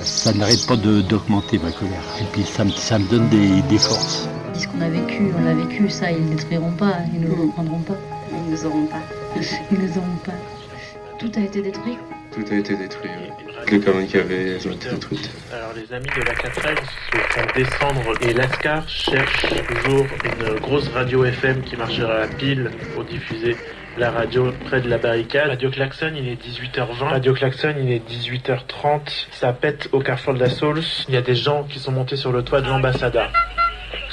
Ça n'arrête pas de- d'augmenter ma colère. Et puis ça me, ça me donne des, des forces. Ce qu'on a vécu, on l'a vécu, ça, ils ne détruiront pas, ils ne le reprendront pas. Ils nous auront pas. Ils nous auront pas. Tout a été détruit. Tout a été détruit. Toutes les commandes qu'il y avait, elles ont été détruites. Alors les amis de la 4 se font descendre et Lascar cherche toujours une grosse radio FM qui marchera à la pile pour diffuser la radio près de la barricade. Radio Klaxon, il est 18h20. Radio Klaxon, il est 18h30. Ça pète au carrefour de la Sauls. Il y a des gens qui sont montés sur le toit de l'ambassade.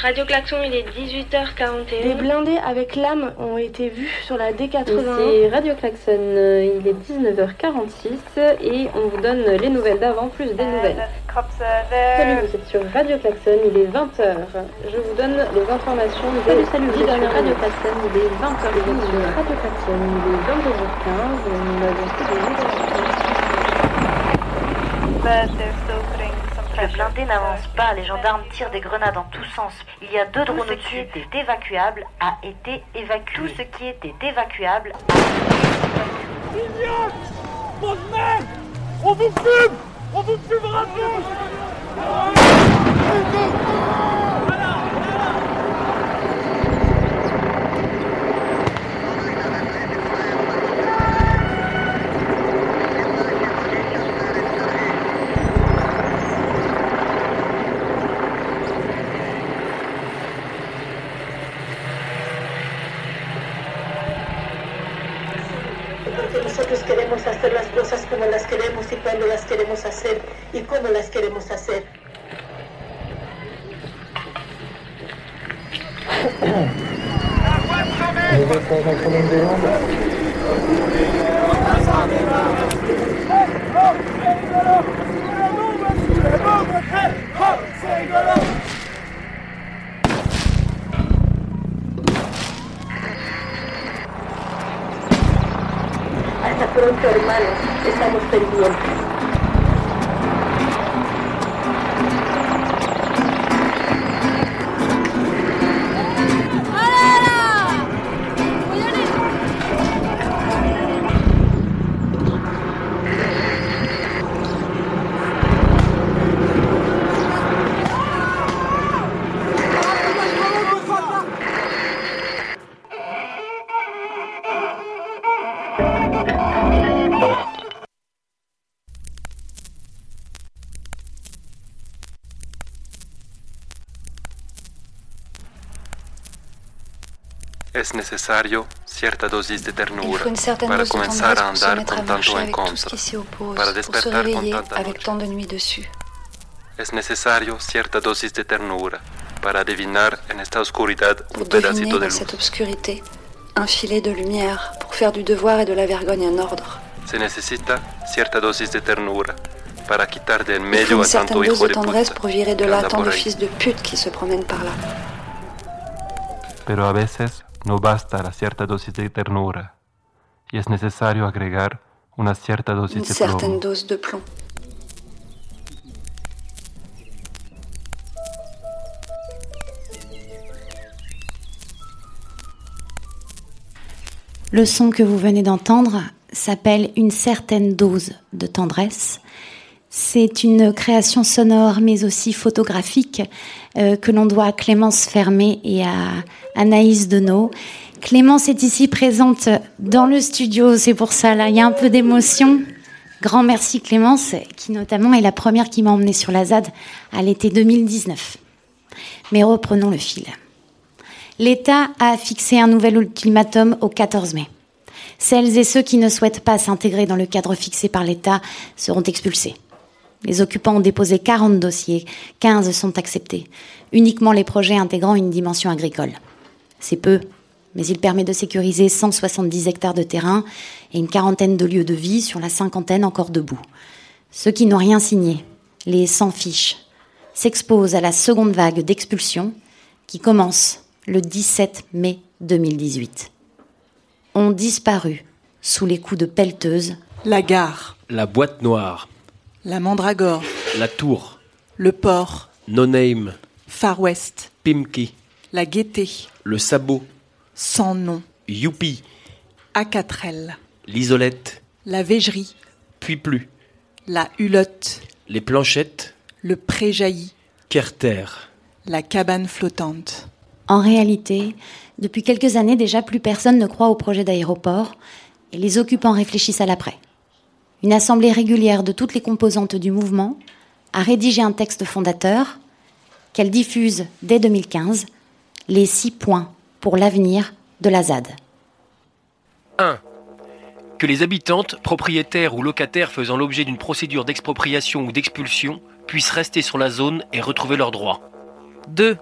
Radio Klaxon, il est 18h41. Des blindés avec lame ont été vus sur la D81. Ici Radio Klaxon, il est 19h46 et on vous donne les nouvelles d'avant plus des nouvelles. Salut, vous êtes sur Radio Klaxon, il est 20h. Je vous donne les informations des Salut, salut, vous êtes sur Radio Klaxon, il est 20h12 sur Radio Klaxon, il est 22h15. Nous avons Le blindé n'avance pas, les gendarmes tirent des grenades en tous sens. Il y a deux drones au-dessus. Tout ce qui était évacuable a été évacué. Tout ce qui était évacuable Bande de merde On vous fume On vous fumera tous nosotros queremos hacer las cosas como las queremos y cuando las queremos hacer y cómo las queremos hacer. Pronto, hermanos, estamos pendientes. Es necesario cierta dosis de Il ternura faut une certaine para comenzar a andar con tanto oppose, para pour se despertar con réveiller tanta avec noche. tant de nuits dessus. Es necesario cierta dosis de ternura para adivinar en esta oscuridad Pour un pedacito de luz. cette obscurité un filet de lumière, pour faire du devoir et de la vergogne un ordre. Se necesita cierta dosis de ternura para quitar de en Il faut medio une a tanto hijo de de tendresse puta pour virer de là tant de fils de pute qui se promènent par là. Pero a veces no basta la cierta dosis de ternura y es necesario agregar una cierta Une dosis de certaine plomo. dose de plomb. Le son que vous venez d'entendre s'appelle Une certaine dose de tendresse. C'est une création sonore mais aussi photographique euh, que l'on doit à Clémence Fermé et à Anaïs Denot. Clémence est ici présente dans le studio, c'est pour ça là, il y a un peu d'émotion. Grand merci Clémence, qui notamment est la première qui m'a emmenée sur la ZAD à l'été 2019. Mais reprenons le fil. L'État a fixé un nouvel ultimatum au 14 mai. Celles et ceux qui ne souhaitent pas s'intégrer dans le cadre fixé par l'État seront expulsés. Les occupants ont déposé 40 dossiers, 15 sont acceptés, uniquement les projets intégrant une dimension agricole. C'est peu, mais il permet de sécuriser 170 hectares de terrain et une quarantaine de lieux de vie sur la cinquantaine encore debout. Ceux qui n'ont rien signé, les sans fiches, s'exposent à la seconde vague d'expulsion qui commence le 17 mai 2018. Ont disparu sous les coups de pelleteuse La gare, La boîte noire, la mandragore, la tour, le port, No Name, Far West, Pimki, la gaieté, le sabot, sans nom, Youpi, Acatrelle, l'isolette, la végerie, puis plus, la hulotte, les planchettes, le pré-jailli, Kerter, la cabane flottante. En réalité, depuis quelques années déjà, plus personne ne croit au projet d'aéroport et les occupants réfléchissent à l'après. Une assemblée régulière de toutes les composantes du mouvement a rédigé un texte fondateur qu'elle diffuse dès 2015, les six points pour l'avenir de la ZAD. 1. Que les habitantes, propriétaires ou locataires faisant l'objet d'une procédure d'expropriation ou d'expulsion puissent rester sur la zone et retrouver leurs droits. 2.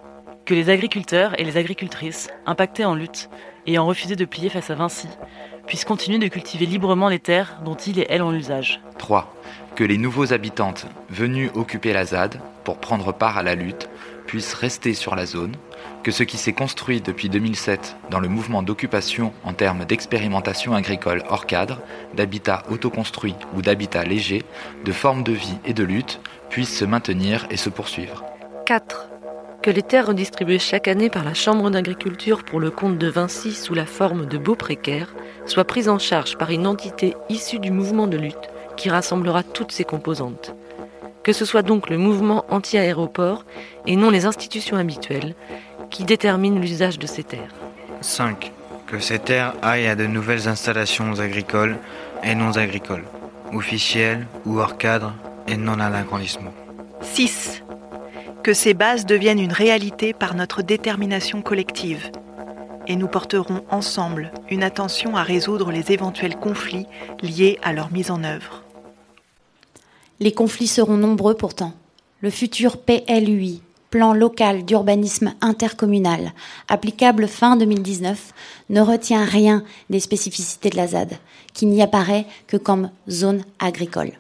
Que les agriculteurs et les agricultrices, impactés en lutte, ayant refusé de plier face à Vinci, puissent continuer de cultiver librement les terres dont ils et elles ont l'usage. 3. Que les nouveaux habitantes venus occuper la ZAD pour prendre part à la lutte puissent rester sur la zone, que ce qui s'est construit depuis 2007 dans le mouvement d'occupation en termes d'expérimentation agricole hors cadre, d'habitat autoconstruit ou d'habitat léger, de forme de vie et de lutte puisse se maintenir et se poursuivre. 4. Que les terres redistribuées chaque année par la Chambre d'agriculture pour le compte de Vinci sous la forme de baux précaires soient prises en charge par une entité issue du mouvement de lutte qui rassemblera toutes ses composantes. Que ce soit donc le mouvement anti-aéroport et non les institutions habituelles qui déterminent l'usage de ces terres. 5. Que ces terres aillent à de nouvelles installations agricoles et non agricoles, officielles ou hors cadre et non à l'agrandissement. 6. Que ces bases deviennent une réalité par notre détermination collective. Et nous porterons ensemble une attention à résoudre les éventuels conflits liés à leur mise en œuvre. Les conflits seront nombreux pourtant. Le futur PLUI, plan local d'urbanisme intercommunal, applicable fin 2019, ne retient rien des spécificités de la ZAD, qui n'y apparaît que comme zone agricole.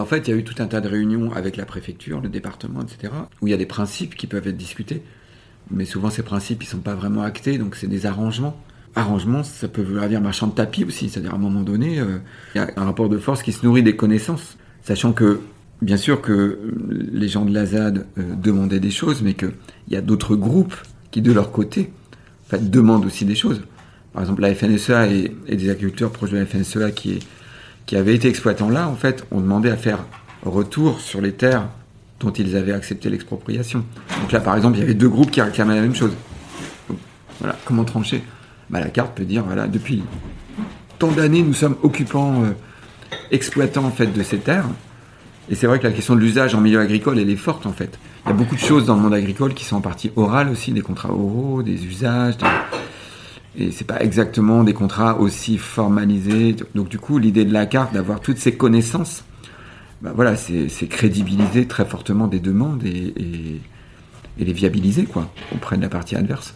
En fait, il y a eu tout un tas de réunions avec la préfecture, le département, etc., où il y a des principes qui peuvent être discutés. mais souvent ces principes ils sont pas vraiment actés, donc c'est des arrangements. Arrangements, ça peut vouloir dire marchand de tapis aussi, c'est-à-dire à un moment donné, euh, il y a un rapport de force qui se nourrit des connaissances, sachant que bien sûr que les gens de la ZAD euh, demandaient des choses, mais qu'il y a d'autres groupes qui de leur côté en fait, demandent aussi des choses. Par exemple, la FNSEA et, et des agriculteurs proches de la FNSEA qui, est, qui avaient été exploitants là, en fait, ont demandé à faire retour sur les terres dont ils avaient accepté l'expropriation. Donc là, par exemple, il y avait deux groupes qui réclamaient la même chose. Voilà, comment trancher? Bah, La carte peut dire, voilà, depuis tant d'années, nous sommes occupants, euh, exploitants en fait de ces terres. Et c'est vrai que la question de l'usage en milieu agricole, elle est forte en fait. Il y a beaucoup de choses dans le monde agricole qui sont en partie orales aussi, des contrats oraux, des usages. Des... Et c'est pas exactement des contrats aussi formalisés. Donc du coup, l'idée de la carte, d'avoir toutes ces connaissances, bah, voilà, c'est crédibiliser très fortement des demandes et les viabiliser quoi auprès de la partie adverse.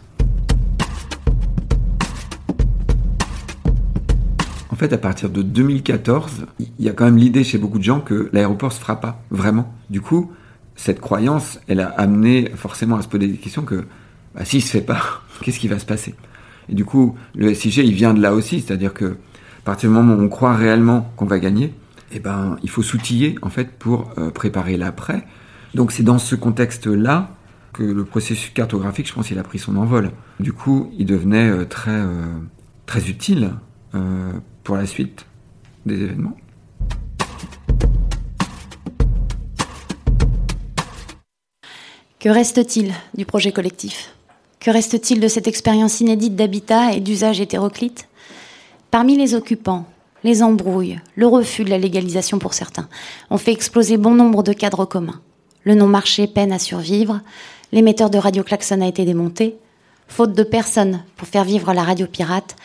En fait, à partir de 2014, il y a quand même l'idée chez beaucoup de gens que l'aéroport se fera pas, vraiment. Du coup, cette croyance, elle a amené forcément à se poser des questions que, bah, s'il se fait pas, qu'est-ce qui va se passer? Et du coup, le SIG, il vient de là aussi, c'est-à-dire que, à partir du moment où on croit réellement qu'on va gagner, eh ben, il faut s'outiller, en fait, pour euh, préparer l'après. Donc, c'est dans ce contexte-là que le processus cartographique, je pense, il a pris son envol. Du coup, il devenait euh, très, euh, très utile pour la suite des événements. Que reste-t-il du projet collectif? Que reste-t-il de cette expérience inédite d'habitat et d'usage hétéroclite? Parmi les occupants, les embrouilles, le refus de la légalisation pour certains ont fait exploser bon nombre de cadres communs. Le non-marché peine à survivre, l'émetteur de radio klaxon a été démonté, faute de personnes pour faire vivre la radio pirate,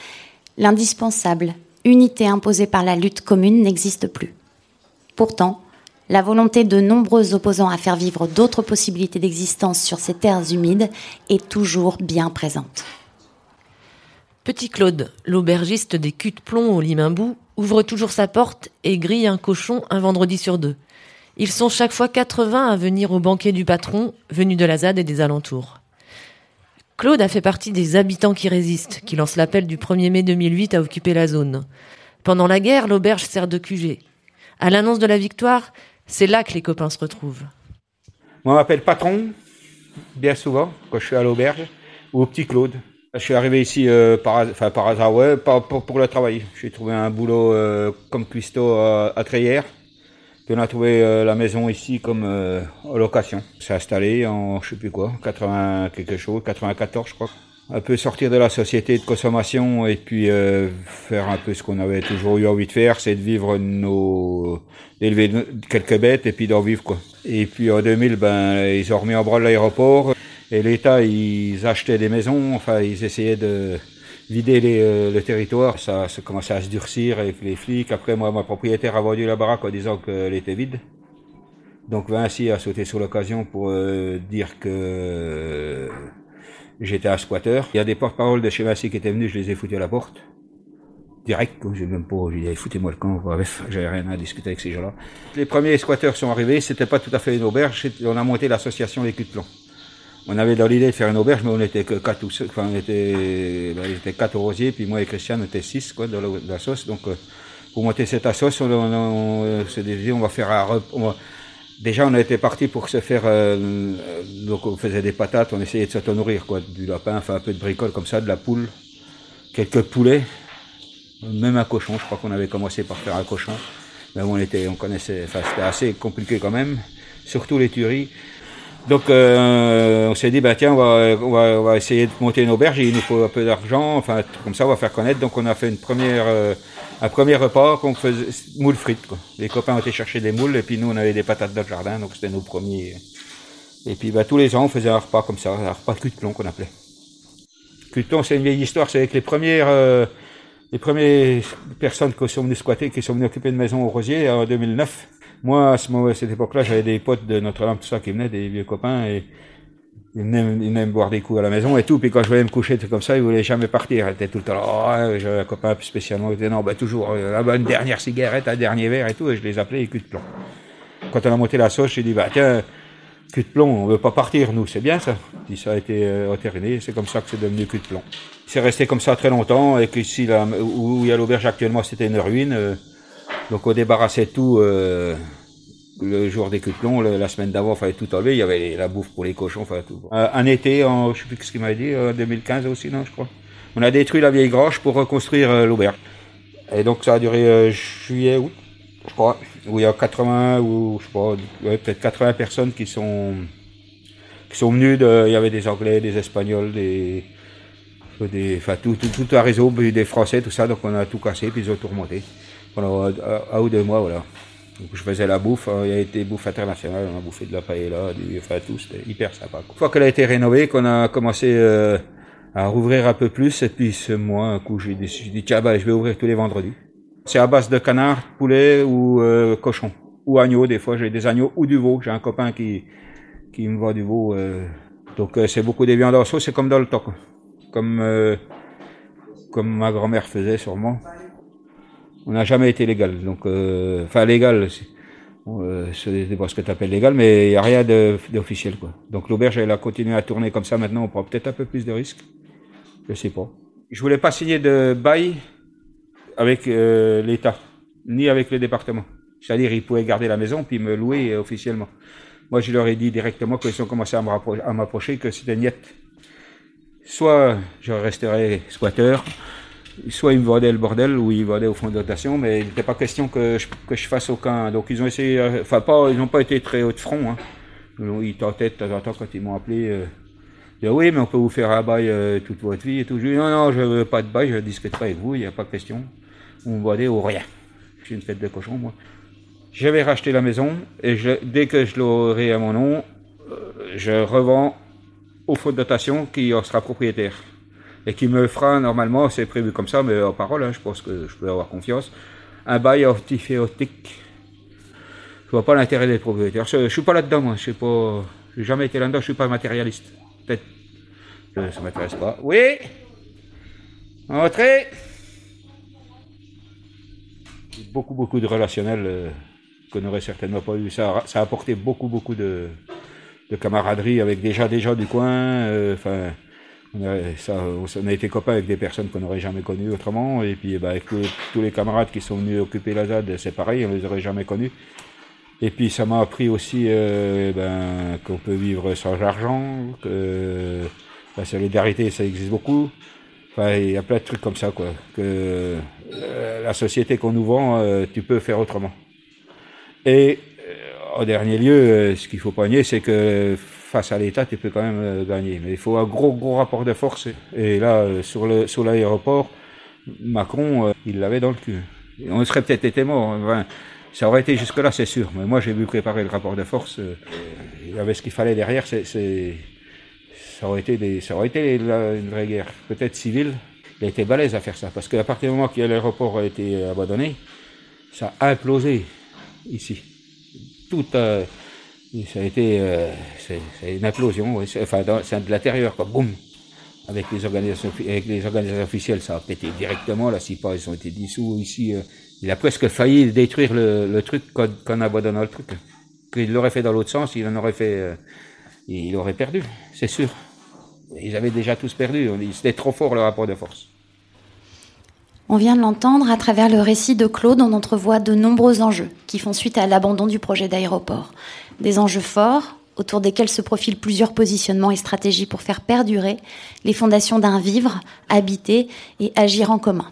l'indispensable unité imposée par la lutte commune n'existe plus. Pourtant, la volonté de nombreux opposants à faire vivre d'autres possibilités d'existence sur ces terres humides est toujours bien présente. Petit Claude, l'aubergiste des culs de plomb au Limambou, ouvre toujours sa porte et grille un cochon un vendredi sur deux. Ils sont chaque fois 80 à venir au banquet du patron, venu de la ZAD et des alentours. Claude a fait partie des habitants qui résistent, qui lancent l'appel du 1er mai 2008 à occuper la zone. Pendant la guerre, l'auberge sert de QG. À l'annonce de la victoire, c'est là que les copains se retrouvent. Moi, on m'appelle patron, bien souvent, quand je suis à l'auberge, ou au petit Claude. Je suis arrivé ici euh, par, par hasard, ouais, pour, le travail. J'ai trouvé un boulot euh, comme cuistot à, à. Puis on a trouvé euh, la maison ici comme euh, location. C'est installé en, je sais plus quoi, 80 quelque chose, 94 je crois. Un peu sortir de la société de consommation et puis euh, faire un peu ce qu'on avait toujours eu envie de faire, c'est de vivre nos, d'élever quelques bêtes et puis d'en vivre quoi. Et puis en 2000, ben ils ont remis en branle l'aéroport et l'État ils achetaient des maisons, enfin ils essayaient de vider les, euh, le territoire, ça, ça commençait à se durcir avec les flics. Après, moi, ma propriétaire a vendu la baraque en disant qu'elle était vide. Donc Vinci a sauté sur l'occasion pour euh, dire que j'étais un squatteur. Il y a des porte-paroles de chez Vinci qui étaient venus, je les ai foutus à la porte. Direct, comme j'ai même pas, j'ai dit, foutez-moi le camp, bref, j'avais rien à discuter avec ces gens-là. Les premiers squatteurs sont arrivés, c'était pas tout à fait une auberge, on a monté l'association Les Plomb. On avait dans l'idée de faire une auberge, mais on était que quatre, enfin, on était, ben, était quatre au puis moi et Christian, on était six, quoi, dans la, sauce. Donc, euh, pour monter cette assoce, on, on, on s'est dit, on va faire un. On va... Déjà, on était parti pour se faire, euh, donc on faisait des patates, on essayait de s'auto-nourrir, quoi, du lapin, enfin un peu de bricole comme ça, de la poule, quelques poulets, même un cochon. Je crois qu'on avait commencé par faire un cochon, mais on était, on connaissait, enfin c'était assez compliqué quand même, surtout les tueries. Donc euh, on s'est dit, bah, tiens, on va, on, va, on va essayer de monter une auberge, il nous faut un peu d'argent, enfin comme ça on va faire connaître. Donc on a fait une première, euh, un premier repas qu'on faisait moules frites. Quoi. Les copains ont été chercher des moules et puis nous on avait des patates dans le jardin, donc c'était nos premiers. Et puis bah, tous les ans on faisait un repas comme ça, un repas de cul de plomb qu'on appelait. Cul de plomb c'est une vieille histoire, c'est avec les premières, euh, les premières personnes qui sont venues squatter, qui sont venues occuper une maison au Rosier en 2009. Moi, à, ce moment, à cette époque-là, j'avais des potes de Notre-Dame, tout ça, qui venaient, des vieux copains, et ils venaient, ils venaient me boire des coups à la maison et tout. Puis quand je voulais me coucher, tout comme ça, ils voulaient jamais partir. Ils étaient tout le temps là. Oh, j'avais un copain spécialement qui disait non, bah, toujours, euh, bah, une dernière cigarette, un dernier verre et tout, et je les appelais les de plomb. Quand on a monté la sauce, j'ai dit, bah, tiens, Cul de plomb, on veut pas partir, nous, c'est bien ça. Puis ça a été euh, c'est comme ça que c'est devenu cul de plomb. C'est resté comme ça très longtemps, et qu'ici, là, où il y a l'auberge actuellement, c'était une ruine. euh, donc on débarrassait tout euh, le jour des le- la semaine d'avant, il fallait tout enlever, il y avait la bouffe pour les cochons, enfin tout. Euh, un été, en, je sais plus ce qu'il m'avait dit, en 2015 aussi, non, je crois. On a détruit la vieille grange pour reconstruire euh, l'auberge. Et donc ça a duré euh, juillet, août, je crois, où il y a 80 ou je sais pas, peut-être 80 personnes qui sont qui sont venues. De, il y avait des Anglais, des Espagnols, des des, enfin tout, tout, tout un réseau, des Français, tout ça. Donc on a tout cassé, puis ils ont tout remonté pendant un ou deux mois, voilà. Donc je faisais la bouffe, hein, il y a été bouffe internationale, on a bouffé de la paella, du, enfin tout, c'était hyper sympa. Une fois qu'elle a été rénovée, qu'on a commencé euh, à rouvrir un peu plus, et puis ce mois, un coup, j'ai dit, tiens, bah, je vais ouvrir tous les vendredis. C'est à base de canard, poulet ou euh, cochon, ou agneau, des fois j'ai des agneaux ou du veau. J'ai un copain qui, qui me vend du veau. euh. Donc euh, c'est beaucoup des viandes en sauce, c'est comme dans le temps, quoi. Comme, euh, comme ma grand-mère faisait sûrement. On n'a jamais été légal, donc euh, enfin légal, c'est euh, c'est pas ce que tu appelles légal, mais il n'y a rien d'officiel quoi. Donc l'auberge elle a continué à tourner comme ça. Maintenant on prend peut-être un peu plus de risques, je sais pas. Je voulais pas signer de bail avec euh, l'État ni avec le département. C'est-à-dire ils pouvaient garder la maison puis me louer euh, officiellement. Moi je leur ai dit directement quand ils ont commencé à m'approcher que c'était niette. Soit je resterais squatteur, soit ils me vendaient le bordel ou ils me vendaient au fond de dotation, mais il n'était pas question que je, que je fasse aucun. Donc ils ont essayé, euh, enfin pas, ils n'ont pas été très haut de front. Hein. Ils tentaient de temps en temps quand ils m'ont appelé. Euh, de, oui, mais on peut vous faire un bail euh, toute votre vie et tout. Je dis non, non, je veux pas de bail, je ne discute pas avec vous, il n'y a pas de question. Vous me vendez ou rien. J'ai une tête de cochon, moi. J'avais racheté la maison et je, dès que je l'aurai à mon nom, euh, je revends au fonds de dotation qui en sera propriétaire et qui me fera normalement, c'est prévu comme ça, mais en parole, hein, je pense que je peux avoir confiance, un bail orthophéotique. Je vois pas l'intérêt des propriétaires. Je, suis pas là-dedans, moi. Je sais pas. J'ai jamais été là-dedans. Je suis pas matérialiste. Peut-être ça m'intéresse pas. Oui. Entrez. Beaucoup, beaucoup de relationnel euh, qu'on n'aurait certainement pas eu. Ça, ça a apporté beaucoup, beaucoup de, de camaraderie avec déjà des gens du coin. euh, Enfin, ça, on a été copains avec des personnes qu'on n'aurait jamais connues autrement. Et puis, ben, avec tous, les camarades qui sont venus occuper la ZAD, c'est pareil, on les aurait jamais connus. Et puis, ça m'a appris aussi euh, ben, qu'on peut vivre sans argent, que la solidarité, ça existe beaucoup. Enfin, il y a plein de trucs comme ça, quoi. Que euh, la société qu'on nous vend, euh, tu peux faire autrement. Et euh, en dernier lieu, euh, ce qu'il faut pas nier, c'est que face à l'État, tu peux quand même euh, gagner. Mais il faut un gros, gros rapport de force. Et là, euh, sur le sur l'aéroport, Macron, euh, il l'avait dans le cul. On serait peut-être été mort. Enfin, ça aurait été jusque-là, c'est sûr. Mais moi, j'ai vu préparer le rapport de force. il y avait ce qu'il fallait derrière. C'est, ça aurait été, des, ça aurait été une vraie guerre. Peut-être civile. Il a été balèze à faire ça. Parce qu'à partir du moment que l'aéroport a été abandonné, ça a implosé ici. Tout a, ça a été, euh, c'est, c'est une implosion. oui. Enfin, c'est de l'intérieur, quoi. Boum. Avec les organisations, avec les organisations officielles, ça a pété directement. La CIPA, ils ont été dissous ici. euh, il a presque failli détruire le, le truc quand, quand on abandonnant le truc. Qu'il l'aurait fait dans l'autre sens, il en aurait fait, euh, il aurait perdu, c'est sûr. Ils avaient déjà tous perdu. C'était trop fort le rapport de force. On vient de l'entendre à travers le récit de Claude, on entrevoit de nombreux enjeux qui font suite à l'abandon du projet d'aéroport. Des enjeux forts autour desquels se profilent plusieurs positionnements et stratégies pour faire perdurer les fondations d'un vivre, habiter et agir en commun.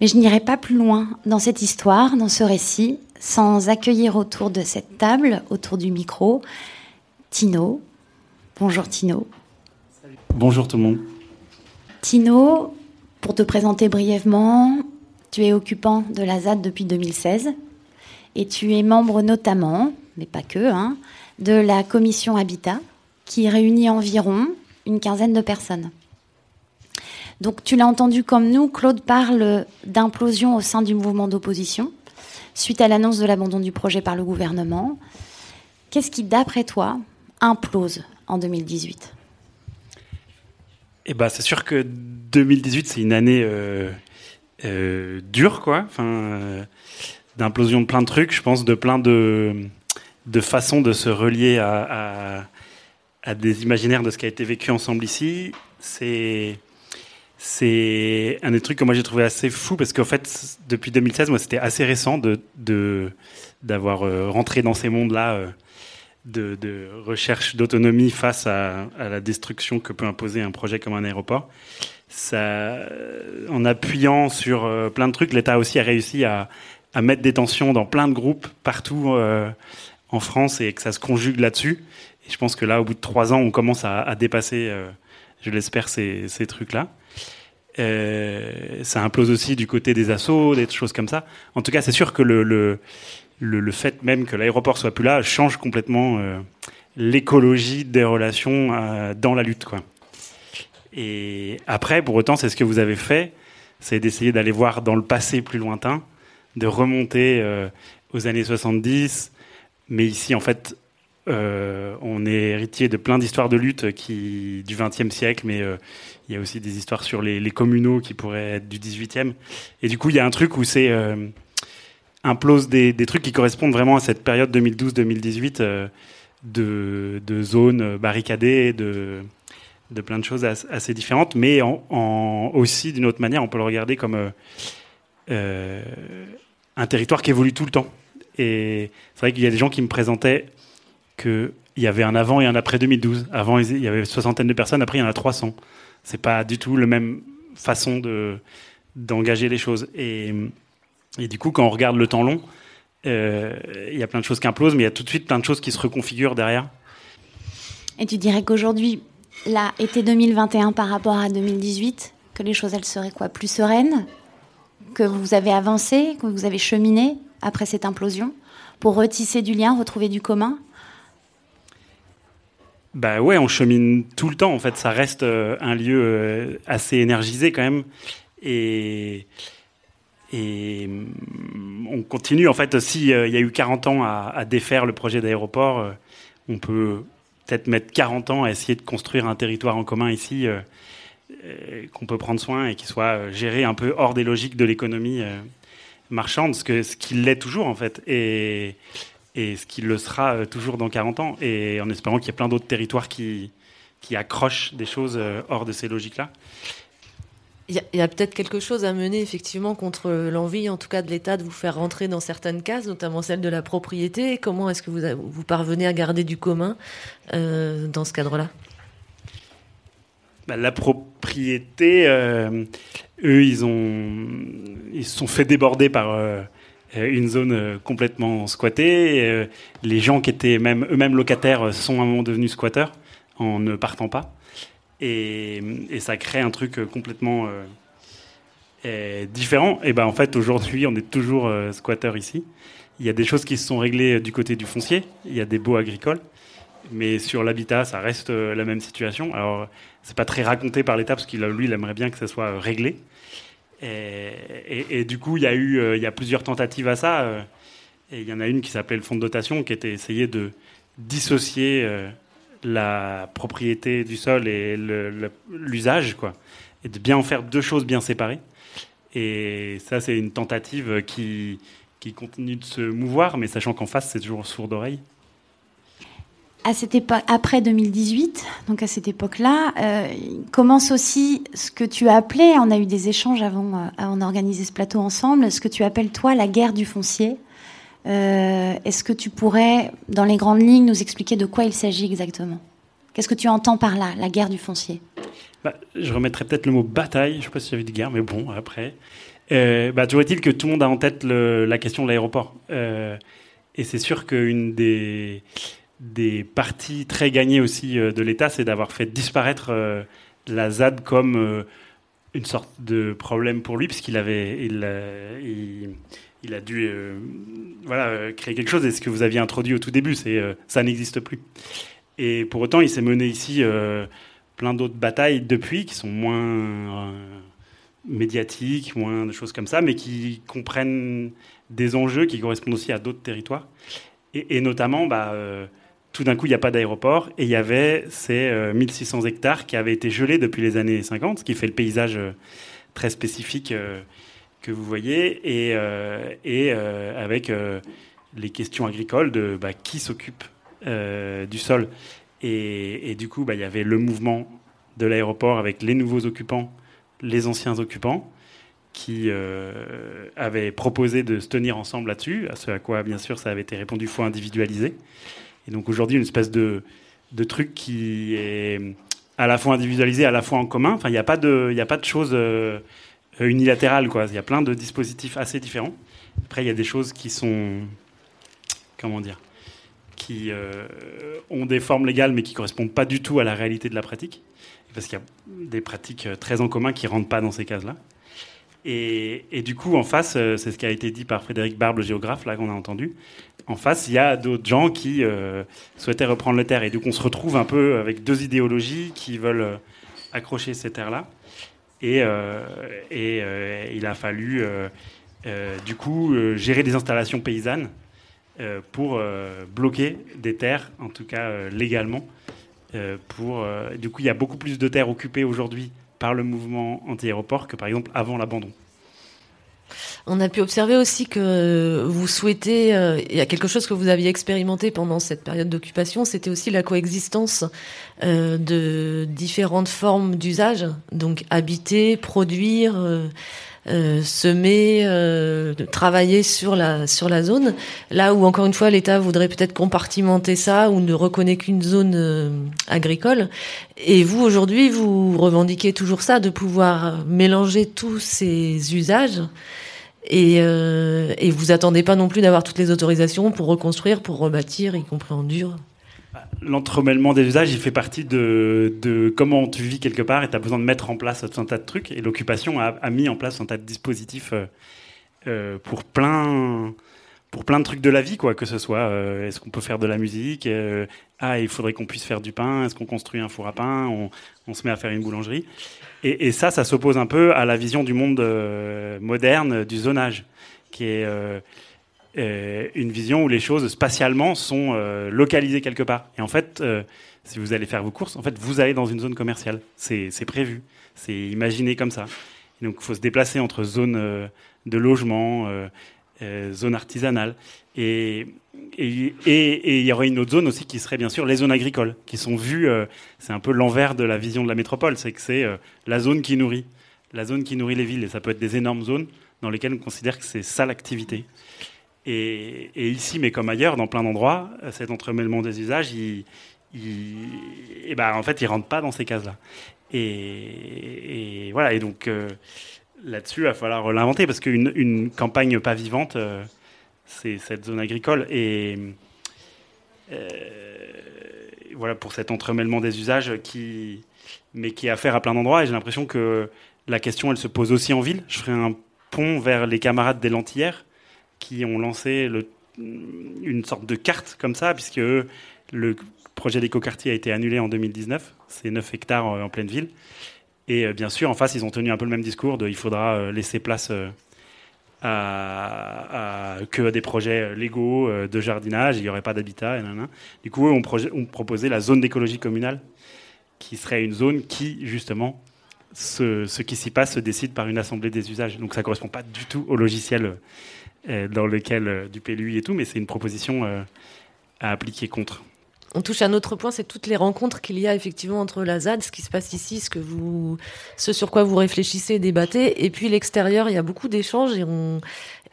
Mais je n'irai pas plus loin dans cette histoire, dans ce récit, sans accueillir autour de cette table, autour du micro, Tino. Bonjour Tino. Bonjour tout le monde. Tino, pour te présenter brièvement, tu es occupant de la ZAD depuis 2016 et tu es membre notamment, mais pas que, hein, de la commission Habitat qui réunit environ une quinzaine de personnes. Donc tu l'as entendu comme nous, Claude parle d'implosion au sein du mouvement d'opposition suite à l'annonce de l'abandon du projet par le gouvernement. Qu'est-ce qui, d'après toi, implose en 2018 Eh ben, c'est sûr que 2018, c'est une année euh, euh, dure, quoi. Enfin, euh, d'implosion de plein de trucs, je pense, de plein de de façon de se relier à, des imaginaires de ce qui a été vécu ensemble ici. C'est un des trucs que moi j'ai trouvé assez fou parce qu'en fait depuis 2016 moi c'était assez récent de d'avoir euh, rentré dans ces mondes là euh, de, recherche d'autonomie face à, la destruction que peut imposer un projet comme un aéroport ça en appuyant sur plein de trucs l'État aussi a réussi à mettre des tensions dans plein de groupes partout en France et que ça se conjugue là-dessus. Et je pense que là, au bout de trois ans, on commence à, dépasser, euh, je l'espère, ces, trucs-là. Euh, ça implose aussi du côté des assauts, des choses comme ça. En tout cas, c'est sûr que le, fait même que l'aéroport soit plus là change complètement euh, l'écologie des relations dans la lutte. Quoi. Et après, pour autant, c'est ce que vous avez fait, c'est d'essayer d'aller voir dans le passé plus lointain, de remonter aux années 70, mais ici, en fait, euh, on est héritier de plein d'histoires de lutte du XXe siècle, mais euh, il y a aussi des histoires sur les, communaux qui pourraient être du XVIIIe. Et du coup, il y a un truc où c'est euh, implose des, trucs qui correspondent vraiment à cette période 2012-2018 euh, de, de, zones barricadées, de, plein de choses assez différentes, mais aussi d'une autre manière, on peut le regarder comme un territoire qui évolue tout le temps. Et c'est vrai qu'il y a des gens qui me présentaient qu'il y avait un avant et un après 2012. Avant, il y avait une soixantaine de personnes, après, il y en a 300. C'est pas du tout la même façon de, d'engager les choses. Et, et, du coup, quand on regarde le temps long, euh, il y a plein de choses qui implosent, mais il y a tout de suite plein de choses qui se reconfigurent derrière. Et tu dirais qu'aujourd'hui, là, été 2021 par rapport à 2018, que les choses, elles seraient quoi? Plus sereines? Que vous avez avancé? Que vous avez cheminé? Après cette implosion pour retisser du lien, retrouver du commun? Bah ouais, on chemine tout le temps. En fait, ça reste euh, un lieu euh, assez énergisé quand même, et mm, on continue. En fait, si euh, y a eu 40 ans à défaire le projet d'aéroport, on peut peut-être mettre 40 ans à essayer de construire un territoire en commun ici qu'on peut prendre soin et qui soit géré un peu hors des logiques de l'économie marchande, ce qu'il ce l'est toujours en fait, et, et ce qu'il le sera euh, toujours dans 40 ans, et en espérant qu'il y ait plein d'autres territoires qui, qui accrochent des choses euh, hors de ces logiques-là. Il y a, peut-être quelque chose à mener effectivement contre l'envie, en tout cas de l'État, de vous faire rentrer dans certaines cases, notamment celle de la propriété. Comment est-ce que vous, vous parvenez à garder du commun euh, dans ce cadre-là? Bah, La propriété, eux, ils ont, ils se sont fait déborder par euh, une zone euh, complètement squattée. Euh, les gens qui étaient même eux-mêmes locataires sont à un moment devenus squatteurs en ne partant pas. Et, et ça crée un truc complètement différent. Et ben en fait, aujourd'hui, on est toujours squatteurs ici. Il y a des choses qui se sont réglées du côté du foncier. Il y a des baux agricoles. Mais sur l'habitat, ça reste la même situation. Alors, c'est pas très raconté par l'État parce qu'il lui, il aimerait bien que ça soit réglé. Et, du coup, il y a eu euh, il y a plusieurs tentatives à ça. Euh, et il y en a une qui s'appelait le fonds de dotation, qui était essayé de dissocier euh, la propriété du sol et l'usage, quoi, et de bien en faire deux choses bien séparées. Et ça, c'est une tentative qui, qui continue de se mouvoir, mais sachant qu'en face, c'est toujours sourd d'oreille à cette époque, après 2018, donc à cette époque-là, euh, commence aussi ce que tu as appelé, on a eu des échanges avant, euh, avant d'organiser ce plateau ensemble, ce que tu appelles toi la guerre du foncier. Euh, est-ce que tu pourrais, dans les grandes lignes, nous expliquer de quoi il s'agit exactement? Qu'est-ce que tu entends par là, la guerre du foncier? Bah, Je remettrais peut-être le mot bataille, je ne sais pas si j'avais dit guerre, mais bon, après. Euh, bah, toujours est-il que tout le monde a en tête la question de l'aéroport. Et c'est sûr qu'une des des parties très gagnées aussi euh, de l'État, c'est d'avoir fait disparaître euh, la ZAD comme euh, une sorte de problème pour lui, puisqu'il avait, il, a dû voilà, créer quelque chose. Et ce que vous aviez introduit au tout début, c'est ça n'existe plus. Et pour autant, il s'est mené ici plein d'autres batailles depuis, qui sont moins médiatiques, moins de choses comme ça, mais qui comprennent des enjeux qui correspondent aussi à d'autres territoires. Et, et notamment, bah, tout d'un coup, il n'y a pas d'aéroport et il y avait ces 1600 euh, hectares qui avaient été gelés depuis les années 50, ce qui fait le paysage euh, très spécifique euh, que vous voyez et, avec les questions agricoles de bah, qui s'occupe du sol. Et, du coup, bah, il y avait le mouvement de l'aéroport avec les nouveaux occupants, les anciens occupants, qui avaient proposé de se tenir ensemble là-dessus, à ce à quoi, bien sûr, ça avait été répondu, il faut individualiser. Et donc aujourd'hui, une espèce de, truc qui est à la fois individualisé, à la fois en commun. Enfin, il n'y a pas de, choses euh, unilatérales. Il y a plein de dispositifs assez différents. Après, il y a des choses qui sont, comment dire, qui euh, ont des formes légales, mais qui correspondent pas du tout à la réalité de la pratique, parce qu'il y a des pratiques euh, très en commun qui rentrent pas dans ces cases-là. Et, et, du coup, en face, c'est ce qui a été dit par Frédéric Barbe, le géographe, là qu'on a entendu en face, il y a d'autres gens qui euh, souhaitaient reprendre les terres. Et donc, on se retrouve un peu avec deux idéologies qui veulent euh, accrocher ces terres-là. Et, euh, et il a fallu, du coup, gérer des installations paysannes pour bloquer des terres, en tout cas légalement. pour, du coup, il y a beaucoup plus de terres occupées aujourd'hui par le mouvement anti-aéroport que, par exemple, avant l'abandon. On a pu observer aussi que vous souhaitez, euh, il y a quelque chose que vous aviez expérimenté pendant cette période d'occupation, c'était aussi la coexistence euh, de différentes formes d'usage, donc habiter, produire, euh, semer, travailler sur la sur la zone. Là où encore une fois l'État voudrait peut-être compartimenter ça ou ne reconnaît qu'une zone agricole. Et vous aujourd'hui, vous revendiquez toujours ça, de pouvoir mélanger tous ces usages. Et, euh, et vous attendez pas non plus d'avoir toutes les autorisations pour reconstruire, pour rebâtir, y compris en dur L'entremêlement des usages, il fait partie de, comment tu vis quelque part et tu as besoin de mettre en place tout un tas de trucs. Et l'occupation a, mis en place un tas de dispositifs euh, euh pour plein pour plein de trucs de la vie, quoi, que ce soit, euh, est-ce qu'on peut faire de la musique Ah, il faudrait qu'on puisse faire du pain. Est-ce qu'on construit un four à pain on, se met à faire une boulangerie. Et, ça, ça s'oppose un peu à la vision du monde moderne du zonage, qui est une vision où les choses spatialement sont localisées quelque part. Et en fait, si vous allez faire vos courses, en fait, vous allez dans une zone commerciale. C'est prévu, c'est imaginé comme ça. donc, il faut se déplacer entre zones de logement euh, zone artisanale. Et il et, y aurait une autre zone aussi qui serait bien sûr les zones agricoles, qui sont vues, euh, c'est un peu l'envers de la vision de la métropole, c'est que c'est euh, la zone qui nourrit, la zone qui nourrit les villes. Et ça peut être des énormes zones dans lesquelles on considère que c'est ça l'activité. Et, ici, mais comme ailleurs, dans plein d'endroits, cet entremêlement des usages, il, et ben, en fait, il rentre pas dans ces cases-là. Et, voilà, et donc là-dessus, il va falloir l'inventer parce qu'une une campagne pas vivante, euh, c'est cette zone agricole. Et euh, voilà pour cet entremêlement des usages mais qui a affaire à plein d'endroits. Et j'ai l'impression que la question, elle se pose aussi en ville. Je ferai un pont vers les camarades des Lentillères qui ont lancé une sorte de carte comme ça, puisque le projet d'écoquartier a été annulé en 2019. C'est 9 hectares en pleine ville. Et euh, bien sûr, en face, ils ont tenu un peu le même discours de il faudra euh, laisser place euh, à, que des projets légaux de jardinage, il n'y aurait pas d'habitat. Du coup, on, on proposait la zone d'écologie communale, qui serait une zone qui, justement, ce, ce qui s'y passe se décide par une assemblée des usages. Donc ça ne correspond pas du tout au logiciel dans lequel du PLUI et tout, mais c'est une proposition à appliquer contre. On touche à un autre point, c'est toutes les rencontres qu'il y a effectivement entre la ZAD, ce qui se passe ici, ce que vous, ce sur quoi vous réfléchissez, débattez, et puis l'extérieur. Il y a beaucoup d'échanges et on,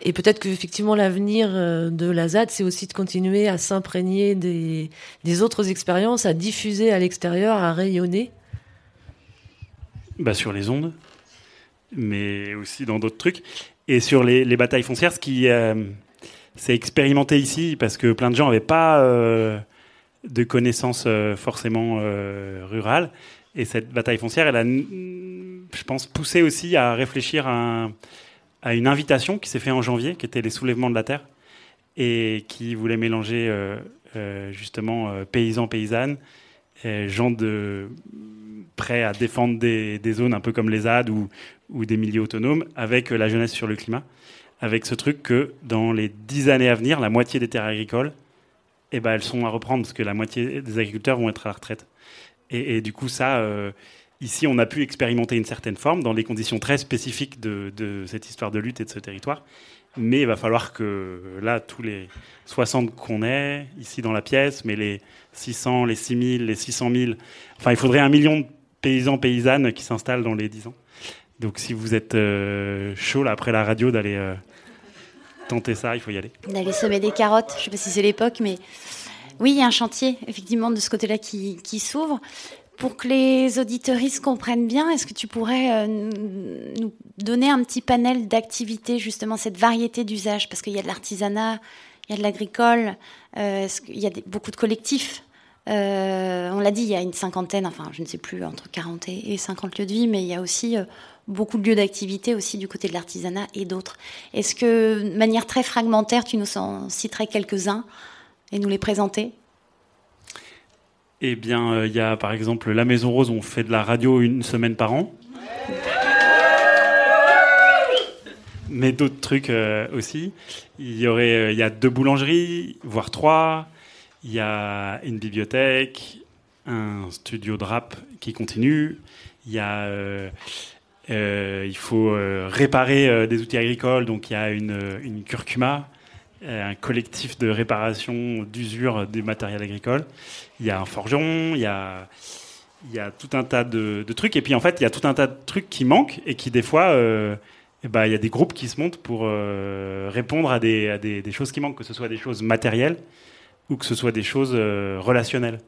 et peut-être que effectivement l'avenir euh, de la ZAD, c'est aussi de continuer à s'imprégner des, des autres expériences, à diffuser à l'extérieur, à rayonner. Bah sur les ondes, mais aussi dans d'autres trucs, et sur les, les batailles foncières, ce qui euh, s'est expérimenté ici, parce que plein de gens n'avaient pas euh, de connaissances euh, forcément rurales. Et cette bataille foncière, elle a, je pense, poussé aussi à réfléchir à, une invitation qui s'est faite en janvier, qui était les soulèvements de la terre, et qui voulait mélanger justement paysans, paysannes, gens de, prêts à défendre des, zones un peu comme les ZAD ou, ou des milieux autonomes, avec la jeunesse sur le climat, avec ce truc que dans les dix années à venir, la moitié des terres agricoles eh ben, elles sont à reprendre parce que la moitié des agriculteurs vont être à la retraite. Et, du coup, ça, euh, ici, on a pu expérimenter une certaine forme dans les conditions très spécifiques de, de cette histoire de lutte et de ce territoire. Mais il va falloir que là, tous les 60 qu'on est ici dans la pièce, mais les 600, les 6000, les 600 000, enfin, il faudrait un million de paysans, paysannes qui s'installent dans les 10 ans. Donc, si vous êtes euh, chaud après la radio d'aller euh, tenter ça, il faut y aller. D'aller semer des carottes, je ne sais pas si c'est l'époque, mais oui, il y a un chantier, effectivement, de ce côté-là qui, s'ouvre. Pour que les auditeuristes comprennent bien, est-ce que tu pourrais euh, nous donner un petit panel d'activités, justement, cette variété d'usages? Parce qu'il y a de l'artisanat, il y a de l'agricole, il y a beaucoup de collectifs? Euh, on l'a dit, il y a une cinquantaine, enfin, je ne sais plus, entre 40 et 50 lieux de vie, mais il y a aussi euh, beaucoup de lieux d'activité aussi du côté de l'artisanat et d'autres. Est-ce que, de manière très fragmentaire, tu nous en citerais quelques-uns et nous les présenter? Eh bien, euh, il y a par exemple la Maison Rose, on fait de la radio une semaine par an. Mais d'autres trucs aussi. Il y aurait, il y a deux boulangeries, voire trois. Il y a une bibliothèque, un studio de rap qui continue. Il y a, il faut réparer des outils agricoles, donc il y a une, curcuma, un collectif de réparation d'usure du matériel agricole il y a un forgeron, il y a, il y a tout un tas de, trucs. Et puis en fait, il y a tout un tas de trucs qui manquent et qui des fois, euh, ben, il y a des groupes qui se montent pour euh, répondre à, des, choses qui manquent, que ce soit des choses matérielles ou que ce soit des choses euh, relationnelles.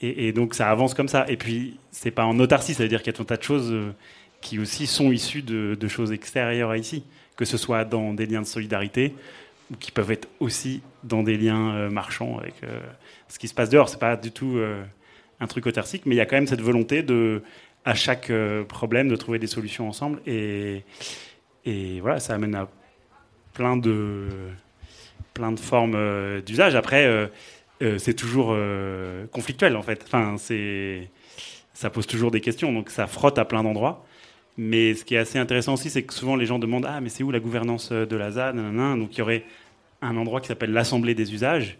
Et, donc ça avance comme ça. Et puis c'est pas en autarcie, ça veut dire qu'il y a tout un tas de choses euh, qui aussi sont issues de, choses extérieures à ici, que ce soit dans des liens de solidarité ou qui peuvent être aussi dans des liens euh, marchands avec ce qui se passe dehors. C'est pas du tout un truc autarcique, mais il y a quand même cette volonté de, à chaque problème, de trouver des solutions ensemble. Et voilà, ça amène à plein de, plein de formes euh, d'usage. Après, c'est toujours conflictuel en fait. Enfin, ça pose toujours des questions, donc ça frotte à plein d'endroits. Mais ce qui est assez intéressant aussi, c'est que souvent les gens demandent Ah, mais c'est où la gouvernance de la ZAD Donc il y aurait un endroit qui s'appelle l'Assemblée des usages,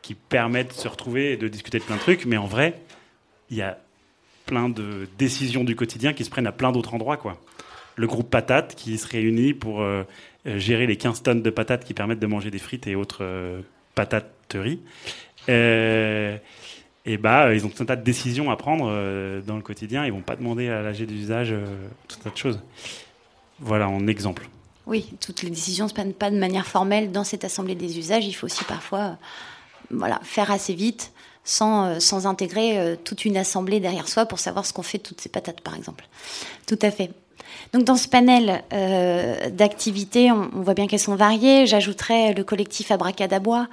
qui permettent de se retrouver et de discuter de plein de trucs. Mais en vrai, il y a plein de décisions du quotidien qui se prennent à plein d'autres endroits. Le groupe Patate qui se réunit pour euh, gérer les 15 tonnes de patates qui permettent de manger des frites et autres euh, patateries. Euh, et bah, ils ont tout un tas de décisions à prendre euh, dans le quotidien. Ils vont pas demander à l'AG d'usage tout un tas de choses. Voilà, en exemple. Oui, toutes les décisions ne se prennent pas de manière formelle dans cette assemblée des usages. Il faut aussi parfois voilà, faire assez vite sans, euh, sans intégrer euh, toute une assemblée derrière soi pour savoir ce qu'on fait de toutes ces patates, par exemple. Tout à fait. Donc dans ce panel euh, d'activités, on, voit bien qu'elles sont variées. J'ajouterais le collectif Abracadabois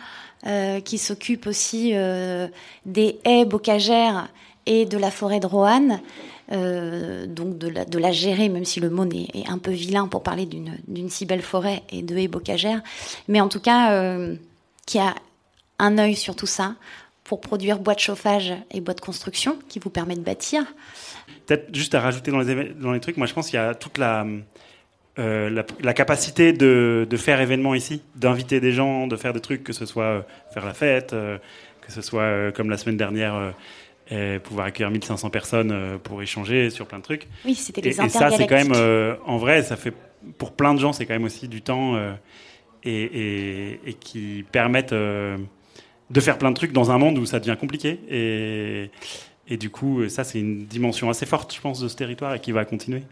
euh, qui s'occupe aussi euh, des haies bocagères et de la forêt de Roanne. Donc de la, gérer, même si le mot est un peu vilain pour parler d'une si belle forêt et de haies bocagères. Mais en tout cas, qui a un œil sur tout ça pour produire boîtes de chauffage et boîtes de construction qui vous permettent de bâtir. Peut-être juste à rajouter dans les, dans les trucs, moi je pense qu'il y a toute la, euh, la, la, capacité de, de, faire événements ici, d'inviter des gens, de faire des trucs, que ce soit euh, faire la fête, euh, que ce soit comme la semaine dernière. Pouvoir accueillir 1500 personnes pour échanger sur plein de trucs. Oui, c'était les Et, et ça, c'est quand même, en vrai, ça fait pour plein de gens, c'est quand même aussi du temps et, qui permettent de faire plein de trucs dans un monde où ça devient compliqué. Et, du coup, ça, c'est une dimension assez forte, je pense, de ce territoire et qui va continuer.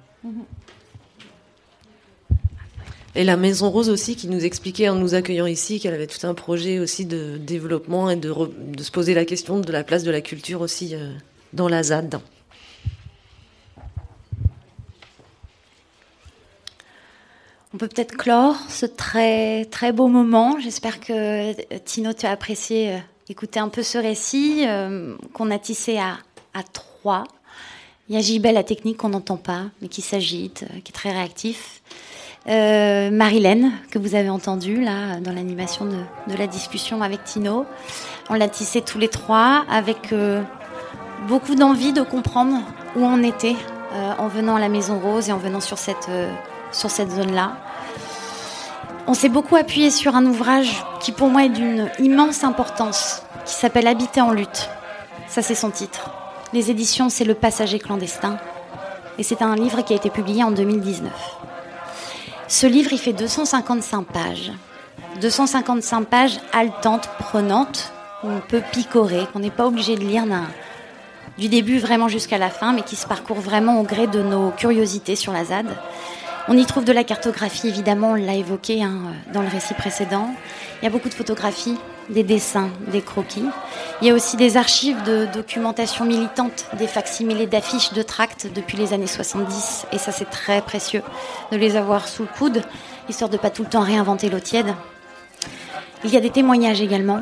Et la Maison Rose aussi, qui nous expliquait en nous accueillant ici qu'elle avait tout un projet aussi de développement et de, de, se poser la question de la place de la culture aussi euh, dans la ZAD. On peut peut-être clore ce très très beau moment. J'espère que Tino, tu as apprécié euh, écouter un peu ce récit euh, qu'on a tissé à, à trois. Il y a Gilbert, la technique qu'on n'entend pas, mais qui s'agite, euh, qui est très réactif. Euh, Marilène, que vous avez entendue là dans l'animation de, de, la discussion avec Tino. On l'a tissé tous les trois avec euh, beaucoup d'envie de comprendre où on était euh, en venant à la Maison Rose et en venant sur cette sur cette zone-là. On s'est beaucoup appuyé sur un ouvrage qui pour moi est d'une immense importance, qui s'appelle Habiter en lutte. Ça c'est son titre. Les éditions, c'est Le Passager clandestin. Et c'est un livre qui a été publié en 2019. Ce livre, il fait 255 pages. 255 pages haletantes, prenantes, où on peut picorer, qu'on n'est pas obligé de lire du début vraiment jusqu'à la fin, mais qui se parcourt vraiment au gré de nos curiosités sur la ZAD. On y trouve de la cartographie, évidemment, on l'a évoqué hein, dans le récit précédent. Il y a beaucoup de photographies, des dessins, des croquis. Il y a aussi des archives de documentation militante, des facsimilés d'affiches, de tracts depuis les années 70. Et ça, c'est très précieux de les avoir sous le coude, histoire de pas tout le temps réinventer l'eau tiède. Il y a des témoignages également.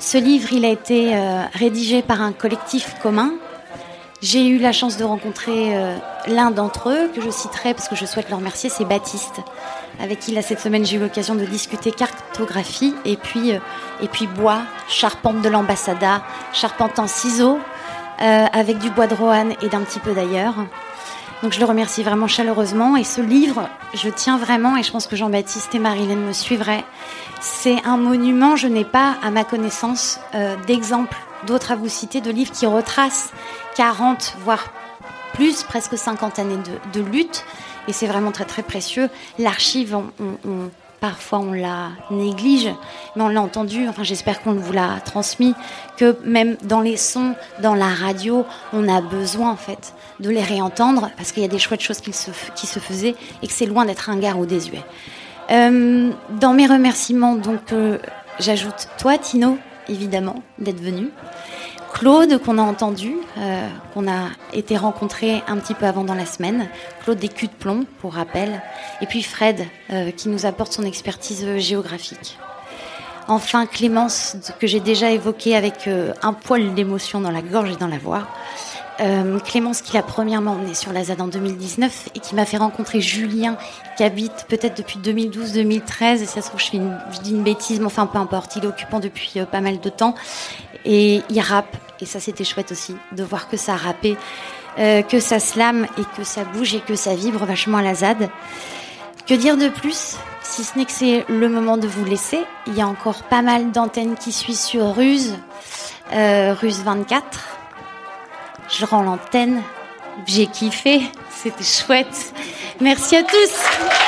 Ce livre, il a été euh, rédigé par un collectif commun j'ai eu la chance de rencontrer euh, l'un d'entre eux, que je citerai parce que je souhaite le remercier, c'est Baptiste, avec qui là cette semaine j'ai eu l'occasion de discuter cartographie et puis, euh, et puis bois, charpente de l'ambassada, charpente en ciseaux, euh, avec du bois de Roanne et d'un petit peu d'ailleurs. Donc je le remercie vraiment chaleureusement. Et ce livre, je tiens vraiment, et je pense que Jean-Baptiste et Marilène me suivraient, c'est un monument, je n'ai pas à ma connaissance d'exemple d'autres à vous citer, de livres qui retracent 40, voire plus, presque 50 années de, lutte. Et c'est vraiment très très précieux. L'archive, parfois on la néglige, mais on l'a entendu, enfin j'espère qu'on vous l'a transmis, que même dans les sons, dans la radio, on a besoin en fait de les réentendre, parce qu'il y a des chouettes choses qui se, qui se faisaient et que c'est loin d'être un gare ou désuet. Euh, dans mes remerciements, donc, euh, j'ajoute toi, Tino, évidemment, d'être venu. Claude, qu'on a entendu, euh, qu'on a été rencontré un petit peu avant dans la semaine. Claude des culs de plomb, pour rappel. Et puis Fred, euh, qui nous apporte son expertise géographique. Enfin, Clémence, que j'ai déjà évoqué avec euh, un poil d'émotion dans la gorge et dans la voix. Clémence qui l'a premièrement emmené sur la ZAD en 2019 et qui m'a fait rencontrer Julien qui habite peut-être depuis 2012-2013 et ça se trouve je, dis une bêtise mais enfin peu importe il est occupant depuis pas mal de temps et il rappe. Et ça, c'était chouette aussi, de voir que ça rappait, euh, que ça slame et que ça bouge et que ça vibre vachement à la ZAD. Que dire de plus? Si ce n'est que c'est le moment de vous laisser. Il y a encore pas mal d'antennes qui suivent sur Ruse, euh, Ruse 24. Je rends l'antenne. J'ai kiffé. C'était chouette. Merci à tous.